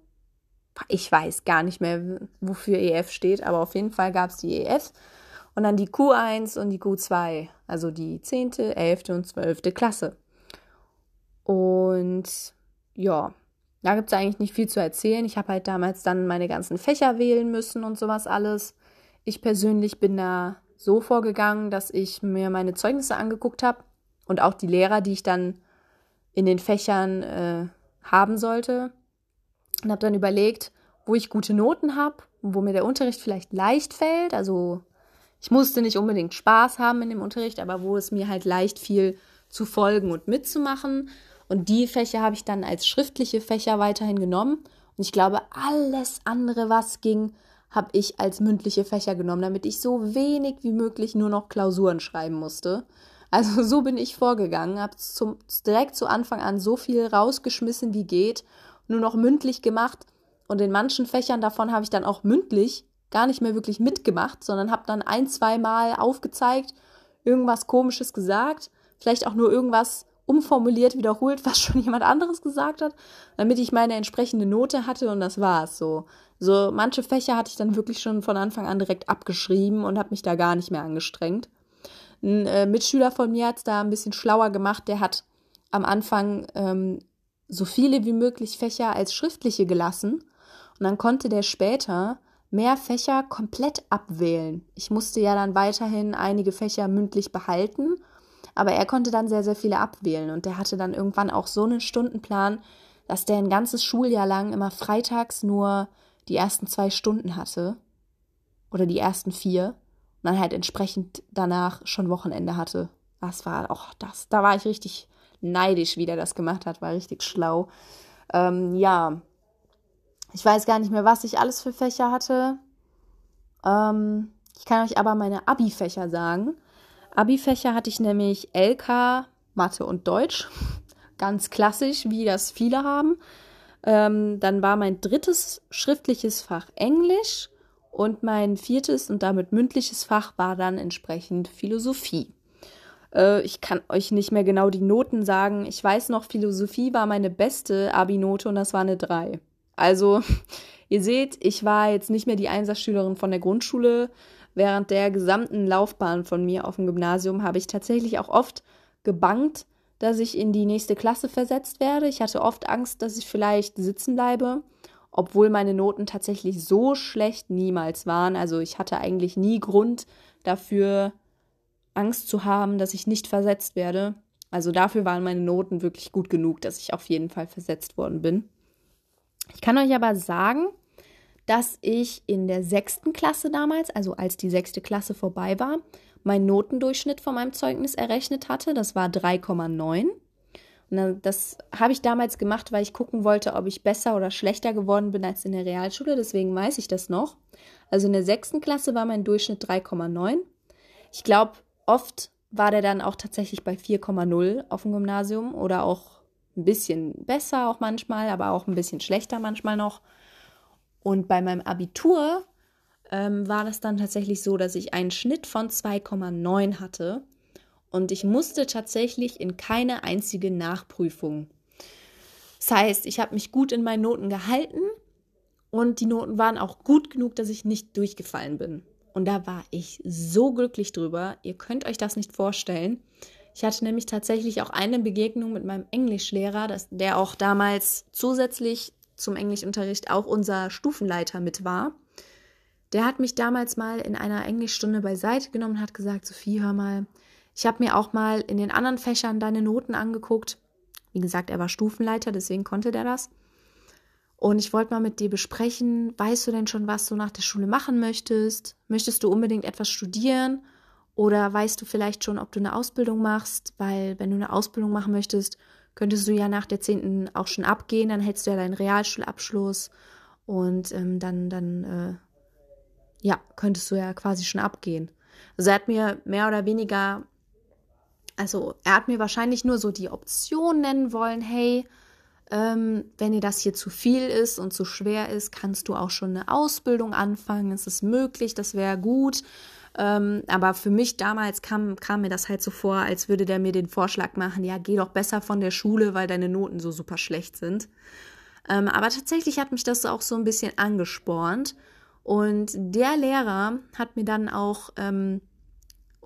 Ich weiß gar nicht mehr, wofür EF steht, aber auf jeden Fall gab es die EF und dann die Q1 und die Q2, also die 10., 11. und 12. Klasse. Und ja, da gibt es eigentlich nicht viel zu erzählen. Ich habe halt damals dann meine ganzen Fächer wählen müssen und sowas alles. Ich persönlich bin da so vorgegangen, dass ich mir meine Zeugnisse angeguckt habe und auch die Lehrer, die ich dann in den Fächern äh, haben sollte. Und habe dann überlegt, wo ich gute Noten habe wo mir der Unterricht vielleicht leicht fällt. Also ich musste nicht unbedingt Spaß haben in dem Unterricht, aber wo es mir halt leicht fiel zu folgen und mitzumachen. Und die Fächer habe ich dann als schriftliche Fächer weiterhin genommen. Und ich glaube, alles andere, was ging, habe ich als mündliche Fächer genommen, damit ich so wenig wie möglich nur noch Klausuren schreiben musste. Also so bin ich vorgegangen, habe direkt zu Anfang an so viel rausgeschmissen wie geht, nur noch mündlich gemacht und in manchen Fächern davon habe ich dann auch mündlich gar nicht mehr wirklich mitgemacht, sondern habe dann ein, zwei Mal aufgezeigt, irgendwas Komisches gesagt, vielleicht auch nur irgendwas umformuliert, wiederholt, was schon jemand anderes gesagt hat, damit ich meine entsprechende Note hatte und das war's so. So manche Fächer hatte ich dann wirklich schon von Anfang an direkt abgeschrieben und habe mich da gar nicht mehr angestrengt. Ein äh, Mitschüler von mir hat es da ein bisschen schlauer gemacht. Der hat am Anfang ähm, so viele wie möglich Fächer als schriftliche gelassen. Und dann konnte der später mehr Fächer komplett abwählen. Ich musste ja dann weiterhin einige Fächer mündlich behalten, aber er konnte dann sehr, sehr viele abwählen. Und der hatte dann irgendwann auch so einen Stundenplan, dass der ein ganzes Schuljahr lang immer freitags nur die ersten zwei Stunden hatte. Oder die ersten vier und dann halt entsprechend danach schon Wochenende hatte. Das war auch das. Da war ich richtig neidisch, wie der das gemacht hat, war richtig schlau. Ähm, ja, ich weiß gar nicht mehr, was ich alles für Fächer hatte. Ähm, ich kann euch aber meine Abi-Fächer sagen. Abi-Fächer hatte ich nämlich LK, Mathe und Deutsch. Ganz klassisch, wie das viele haben. Ähm, dann war mein drittes schriftliches Fach Englisch und mein viertes und damit mündliches Fach war dann entsprechend Philosophie. Äh, ich kann euch nicht mehr genau die Noten sagen. Ich weiß noch, Philosophie war meine beste Abi-Note und das war eine 3. Also, ihr seht, ich war jetzt nicht mehr die Einserschülerin von der Grundschule. Während der gesamten Laufbahn von mir auf dem Gymnasium habe ich tatsächlich auch oft gebangt, dass ich in die nächste Klasse versetzt werde. Ich hatte oft Angst, dass ich vielleicht sitzen bleibe obwohl meine Noten tatsächlich so schlecht niemals waren. Also ich hatte eigentlich nie Grund dafür, Angst zu haben, dass ich nicht versetzt werde. Also dafür waren meine Noten wirklich gut genug, dass ich auf jeden Fall versetzt worden bin. Ich kann euch aber sagen, dass ich in der sechsten Klasse damals, also als die sechste Klasse vorbei war, meinen Notendurchschnitt von meinem Zeugnis errechnet hatte. Das war 3,9. Und das habe ich damals gemacht, weil ich gucken wollte, ob ich besser oder schlechter geworden bin als in der Realschule. Deswegen weiß ich das noch. Also in der sechsten Klasse war mein Durchschnitt 3,9. Ich glaube, oft war der dann auch tatsächlich bei 4,0 auf dem Gymnasium oder auch ein bisschen besser auch manchmal, aber auch ein bisschen schlechter manchmal noch. Und bei meinem Abitur ähm, war das dann tatsächlich so, dass ich einen Schnitt von 2,9 hatte. Und ich musste tatsächlich in keine einzige Nachprüfung. Das heißt, ich habe mich gut in meinen Noten gehalten und die Noten waren auch gut genug, dass ich nicht durchgefallen bin. Und da war ich so glücklich drüber. Ihr könnt euch das nicht vorstellen. Ich hatte nämlich tatsächlich auch eine Begegnung mit meinem Englischlehrer, das, der auch damals zusätzlich zum Englischunterricht auch unser Stufenleiter mit war. Der hat mich damals mal in einer Englischstunde beiseite genommen und hat gesagt, Sophie, hör mal, ich habe mir auch mal in den anderen Fächern deine Noten angeguckt. Wie gesagt, er war Stufenleiter, deswegen konnte der das. Und ich wollte mal mit dir besprechen, weißt du denn schon, was du nach der Schule machen möchtest? Möchtest du unbedingt etwas studieren? Oder weißt du vielleicht schon, ob du eine Ausbildung machst? Weil wenn du eine Ausbildung machen möchtest, könntest du ja nach der 10. auch schon abgehen, dann hättest du ja deinen Realschulabschluss und ähm, dann, dann äh, ja, könntest du ja quasi schon abgehen. Also er hat mir mehr oder weniger also er hat mir wahrscheinlich nur so die Option nennen wollen, hey, ähm, wenn dir das hier zu viel ist und zu schwer ist, kannst du auch schon eine Ausbildung anfangen. Es ist möglich, das wäre gut. Ähm, aber für mich damals kam, kam mir das halt so vor, als würde der mir den Vorschlag machen, ja, geh doch besser von der Schule, weil deine Noten so super schlecht sind. Ähm, aber tatsächlich hat mich das auch so ein bisschen angespornt. Und der Lehrer hat mir dann auch ähm,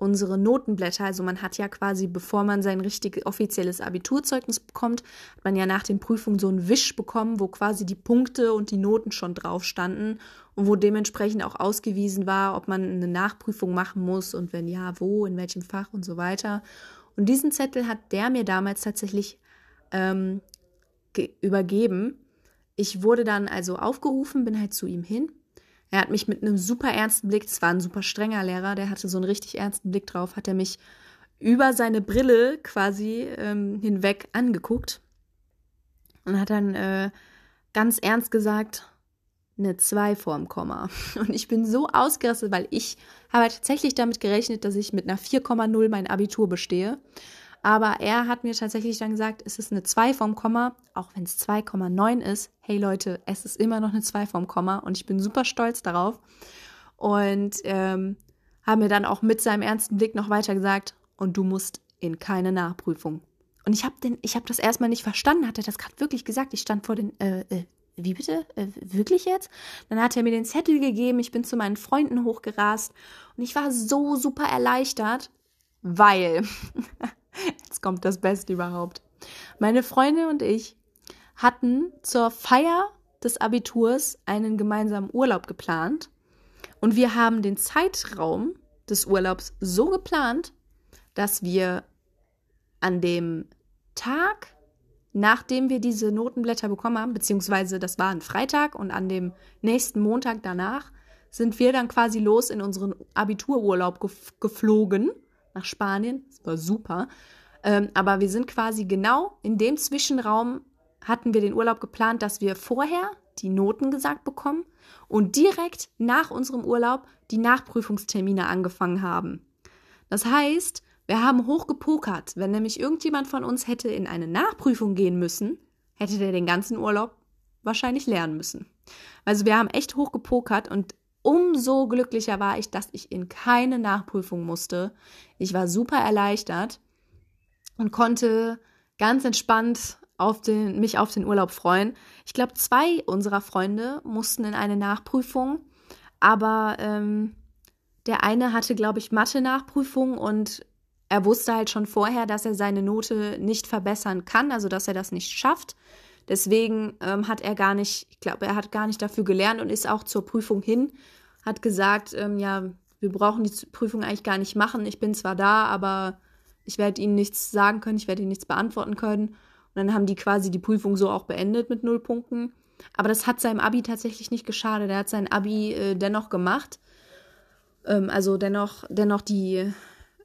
unsere Notenblätter, also man hat ja quasi, bevor man sein richtig offizielles Abiturzeugnis bekommt, hat man ja nach den Prüfungen so einen Wisch bekommen, wo quasi die Punkte und die Noten schon drauf standen und wo dementsprechend auch ausgewiesen war, ob man eine Nachprüfung machen muss und wenn ja, wo, in welchem Fach und so weiter. Und diesen Zettel hat der mir damals tatsächlich ähm, übergeben. Ich wurde dann also aufgerufen, bin halt zu ihm hin. Er hat mich mit einem super ernsten Blick, es war ein super strenger Lehrer, der hatte so einen richtig ernsten Blick drauf, hat er mich über seine Brille quasi ähm, hinweg angeguckt und hat dann äh, ganz ernst gesagt, eine 2 vorm Komma. Und ich bin so ausgerastet, weil ich habe tatsächlich damit gerechnet, dass ich mit einer 4,0 mein Abitur bestehe. Aber er hat mir tatsächlich dann gesagt, es ist eine 2 vom Komma, auch wenn es 2,9 ist. Hey Leute, es ist immer noch eine 2 vom Komma und ich bin super stolz darauf. Und ähm, haben mir dann auch mit seinem ernsten Blick noch weiter gesagt, und du musst in keine Nachprüfung. Und ich habe hab das erstmal nicht verstanden, hat er das gerade wirklich gesagt. Ich stand vor den, äh, äh, wie bitte? Äh, wirklich jetzt? Dann hat er mir den Zettel gegeben, ich bin zu meinen Freunden hochgerast und ich war so super erleichtert, weil Jetzt kommt das Beste überhaupt. Meine Freunde und ich hatten zur Feier des Abiturs einen gemeinsamen Urlaub geplant und wir haben den Zeitraum des Urlaubs so geplant, dass wir an dem Tag, nachdem wir diese Notenblätter bekommen haben, beziehungsweise das war ein Freitag und an dem nächsten Montag danach, sind wir dann quasi los in unseren Abitururlaub geflogen nach Spanien. Das war super. Ähm, aber wir sind quasi genau in dem Zwischenraum hatten wir den Urlaub geplant, dass wir vorher die Noten gesagt bekommen und direkt nach unserem Urlaub die Nachprüfungstermine angefangen haben. Das heißt, wir haben hochgepokert. Wenn nämlich irgendjemand von uns hätte in eine Nachprüfung gehen müssen, hätte der den ganzen Urlaub wahrscheinlich lernen müssen. Also wir haben echt hochgepokert und umso glücklicher war ich, dass ich in keine Nachprüfung musste. Ich war super erleichtert und konnte ganz entspannt auf den, mich auf den Urlaub freuen. Ich glaube, zwei unserer Freunde mussten in eine Nachprüfung, aber ähm, der eine hatte, glaube ich, Mathe-Nachprüfung und er wusste halt schon vorher, dass er seine Note nicht verbessern kann, also dass er das nicht schafft. Deswegen ähm, hat er gar nicht, ich glaube, er hat gar nicht dafür gelernt und ist auch zur Prüfung hin, hat gesagt, ähm, ja, wir brauchen die Prüfung eigentlich gar nicht machen. Ich bin zwar da, aber ich werde ihnen nichts sagen können, ich werde ihnen nichts beantworten können. Und dann haben die quasi die Prüfung so auch beendet mit null Punkten. Aber das hat seinem Abi tatsächlich nicht geschadet. Er hat sein Abi äh, dennoch gemacht. Ähm, also dennoch, dennoch die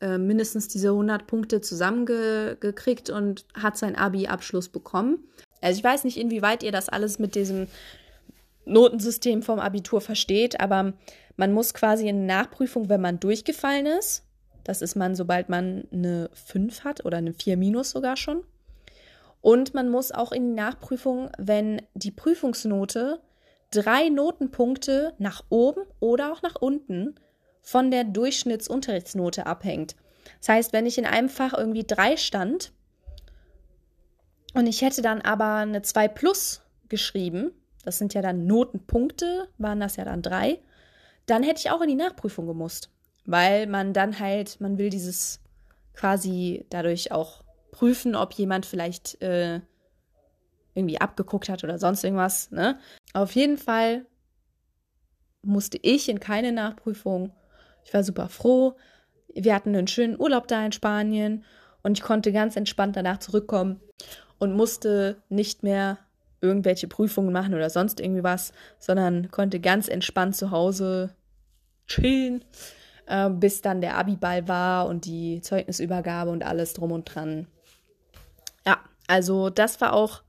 äh, mindestens diese 100 Punkte zusammengekriegt und hat sein Abi-Abschluss bekommen. Also ich weiß nicht, inwieweit ihr das alles mit diesem Notensystem vom Abitur versteht, aber man muss quasi in Nachprüfung, wenn man durchgefallen ist, das ist man, sobald man eine 5 hat oder eine 4 minus sogar schon. Und man muss auch in die Nachprüfung, wenn die Prüfungsnote drei Notenpunkte nach oben oder auch nach unten von der Durchschnittsunterrichtsnote abhängt. Das heißt, wenn ich in einem Fach irgendwie 3 stand und ich hätte dann aber eine 2 plus geschrieben, das sind ja dann Notenpunkte, waren das ja dann drei, dann hätte ich auch in die Nachprüfung gemusst. Weil man dann halt, man will dieses quasi dadurch auch prüfen, ob jemand vielleicht äh, irgendwie abgeguckt hat oder sonst irgendwas. Ne? Auf jeden Fall musste ich in keine Nachprüfung. Ich war super froh. Wir hatten einen schönen Urlaub da in Spanien und ich konnte ganz entspannt danach zurückkommen und musste nicht mehr irgendwelche Prüfungen machen oder sonst irgendwie was, sondern konnte ganz entspannt zu Hause chillen, äh, bis dann der Abiball war und die Zeugnisübergabe und alles drum und dran. Ja, also das war auch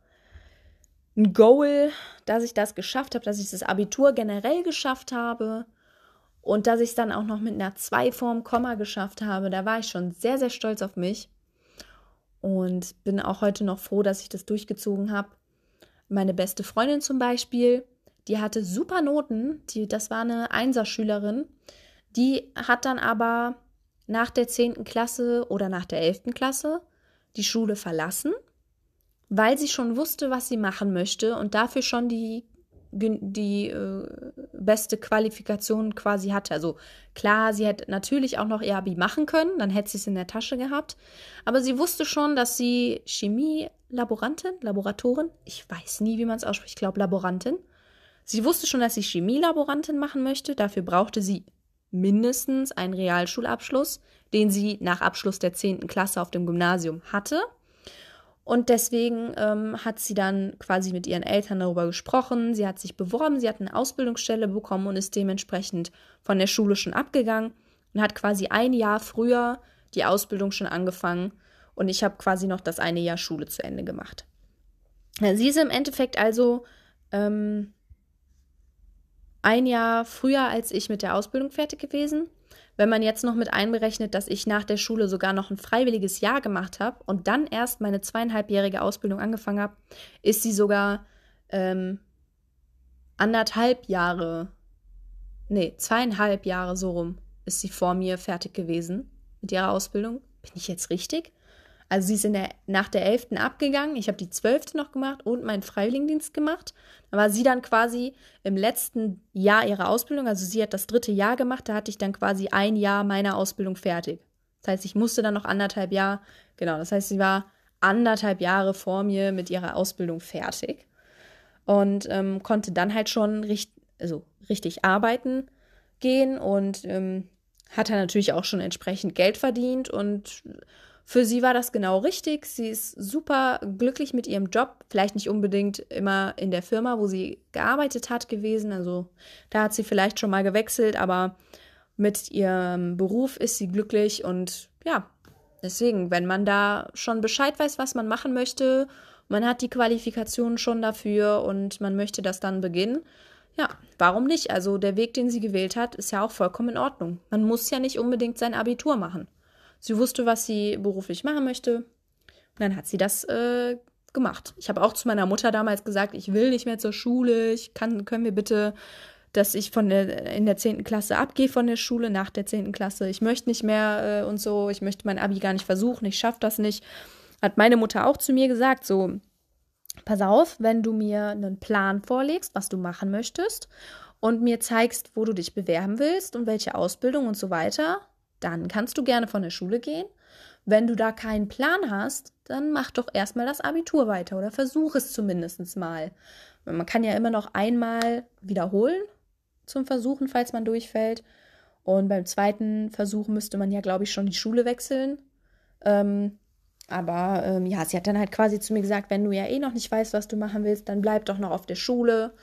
ein Goal, dass ich das geschafft habe, dass ich das Abitur generell geschafft habe und dass ich es dann auch noch mit einer 2 vorm Komma geschafft habe. Da war ich schon sehr, sehr stolz auf mich und bin auch heute noch froh, dass ich das durchgezogen habe. Meine beste Freundin zum Beispiel, die hatte super Noten, die, das war eine Einserschülerin, die hat dann aber nach der 10. Klasse oder nach der 11. Klasse die Schule verlassen, weil sie schon wusste, was sie machen möchte und dafür schon die, die äh, beste Qualifikation quasi hatte. Also klar, sie hätte natürlich auch noch ihr Abi machen können, dann hätte sie es in der Tasche gehabt. Aber sie wusste schon, dass sie Chemie-Laborantin, Laboratorin, ich weiß nie, wie man es ausspricht, ich glaube Laborantin. Sie wusste schon, dass sie Chemielaborantin machen möchte. Dafür brauchte sie mindestens einen Realschulabschluss, den sie nach Abschluss der 10. Klasse auf dem Gymnasium hatte. Und deswegen ähm, hat sie dann quasi mit ihren Eltern darüber gesprochen. Sie hat sich beworben, sie hat eine Ausbildungsstelle bekommen und ist dementsprechend von der Schule schon abgegangen und hat quasi ein Jahr früher die Ausbildung schon angefangen. Und ich habe quasi noch das eine Jahr Schule zu Ende gemacht. Sie ist im Endeffekt also ähm, ein Jahr früher als ich mit der Ausbildung fertig gewesen. Wenn man jetzt noch mit einberechnet, dass ich nach der Schule sogar noch ein freiwilliges Jahr gemacht habe und dann erst meine zweieinhalbjährige Ausbildung angefangen habe, ist sie sogar ähm, anderthalb Jahre, nee, zweieinhalb Jahre so rum, ist sie vor mir fertig gewesen mit ihrer Ausbildung. Bin ich jetzt richtig? Also sie ist in der, nach der 11. abgegangen. Ich habe die 12. noch gemacht und meinen Freiwilligendienst gemacht. Da war sie dann quasi im letzten Jahr ihrer Ausbildung. Also sie hat das dritte Jahr gemacht. Da hatte ich dann quasi ein Jahr meiner Ausbildung fertig. Das heißt, ich musste dann noch anderthalb Jahre, genau, das heißt, sie war anderthalb Jahre vor mir mit ihrer Ausbildung fertig und ähm, konnte dann halt schon richt also richtig arbeiten gehen und ähm, hat dann natürlich auch schon entsprechend Geld verdient und für sie war das genau richtig. Sie ist super glücklich mit ihrem Job. Vielleicht nicht unbedingt immer in der Firma, wo sie gearbeitet hat, gewesen. Also da hat sie vielleicht schon mal gewechselt, aber mit ihrem Beruf ist sie glücklich und ja, deswegen, wenn man da schon Bescheid weiß, was man machen möchte, man hat die Qualifikation schon dafür und man möchte das dann beginnen, ja, warum nicht? Also der Weg, den sie gewählt hat, ist ja auch vollkommen in Ordnung. Man muss ja nicht unbedingt sein Abitur machen. Sie wusste, was sie beruflich machen möchte. Und dann hat sie das äh, gemacht. Ich habe auch zu meiner Mutter damals gesagt, ich will nicht mehr zur Schule. Ich kann, können wir bitte, dass ich von der, in der 10. Klasse abgehe von der Schule nach der 10. Klasse. Ich möchte nicht mehr äh, und so. Ich möchte mein Abi gar nicht versuchen. Ich schaffe das nicht. Hat meine Mutter auch zu mir gesagt, so, pass auf, wenn du mir einen Plan vorlegst, was du machen möchtest und mir zeigst, wo du dich bewerben willst und welche Ausbildung und so weiter, dann kannst du gerne von der Schule gehen. Wenn du da keinen Plan hast, dann mach doch erstmal das Abitur weiter oder versuch es zumindest mal. Man kann ja immer noch einmal wiederholen zum Versuchen, falls man durchfällt. Und beim zweiten Versuch müsste man ja, glaube ich, schon die Schule wechseln. Ähm, aber ähm, ja, sie hat dann halt quasi zu mir gesagt, wenn du ja eh noch nicht weißt, was du machen willst, dann bleib doch noch auf der Schule.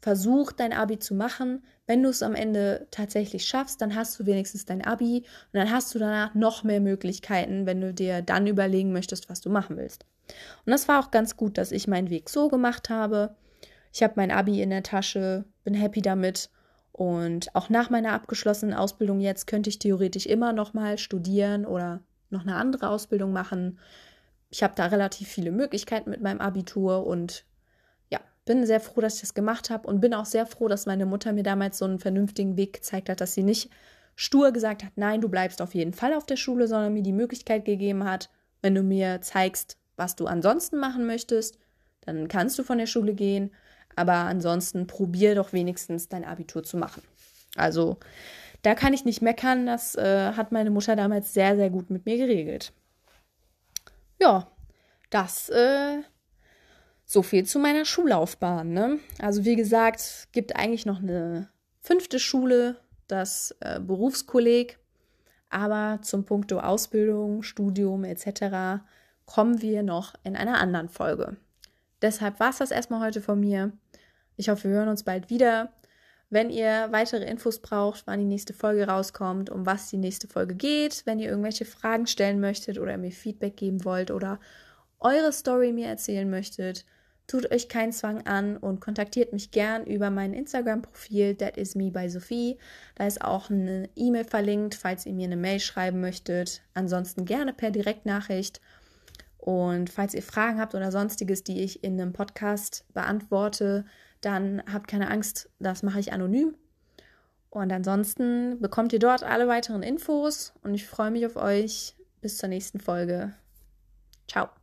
Versuch dein Abi zu machen. Wenn du es am Ende tatsächlich schaffst, dann hast du wenigstens dein Abi und dann hast du danach noch mehr Möglichkeiten, wenn du dir dann überlegen möchtest, was du machen willst. Und das war auch ganz gut, dass ich meinen Weg so gemacht habe. Ich habe mein Abi in der Tasche, bin happy damit. Und auch nach meiner abgeschlossenen Ausbildung jetzt könnte ich theoretisch immer noch mal studieren oder noch eine andere Ausbildung machen. Ich habe da relativ viele Möglichkeiten mit meinem Abitur und bin sehr froh, dass ich das gemacht habe und bin auch sehr froh, dass meine Mutter mir damals so einen vernünftigen Weg gezeigt hat, dass sie nicht stur gesagt hat, nein, du bleibst auf jeden Fall auf der Schule, sondern mir die Möglichkeit gegeben hat, wenn du mir zeigst, was du ansonsten machen möchtest, dann kannst du von der Schule gehen, aber ansonsten probier doch wenigstens dein Abitur zu machen. Also da kann ich nicht meckern, das äh, hat meine Mutter damals sehr, sehr gut mit mir geregelt. Ja, das äh, so viel zu meiner Schullaufbahn. Ne? Also wie gesagt, gibt eigentlich noch eine fünfte Schule, das äh, Berufskolleg. Aber zum Punkto Ausbildung, Studium etc. kommen wir noch in einer anderen Folge. Deshalb war es das erstmal heute von mir. Ich hoffe, wir hören uns bald wieder. Wenn ihr weitere Infos braucht, wann die nächste Folge rauskommt, um was die nächste Folge geht, wenn ihr irgendwelche Fragen stellen möchtet oder mir Feedback geben wollt oder eure Story mir erzählen möchtet, Tut euch keinen Zwang an und kontaktiert mich gern über mein Instagram-Profil That is me by Sophie. Da ist auch eine E-Mail verlinkt, falls ihr mir eine Mail schreiben möchtet. Ansonsten gerne per Direktnachricht. Und falls ihr Fragen habt oder sonstiges, die ich in einem Podcast beantworte, dann habt keine Angst, das mache ich anonym. Und ansonsten bekommt ihr dort alle weiteren Infos und ich freue mich auf euch. Bis zur nächsten Folge. Ciao.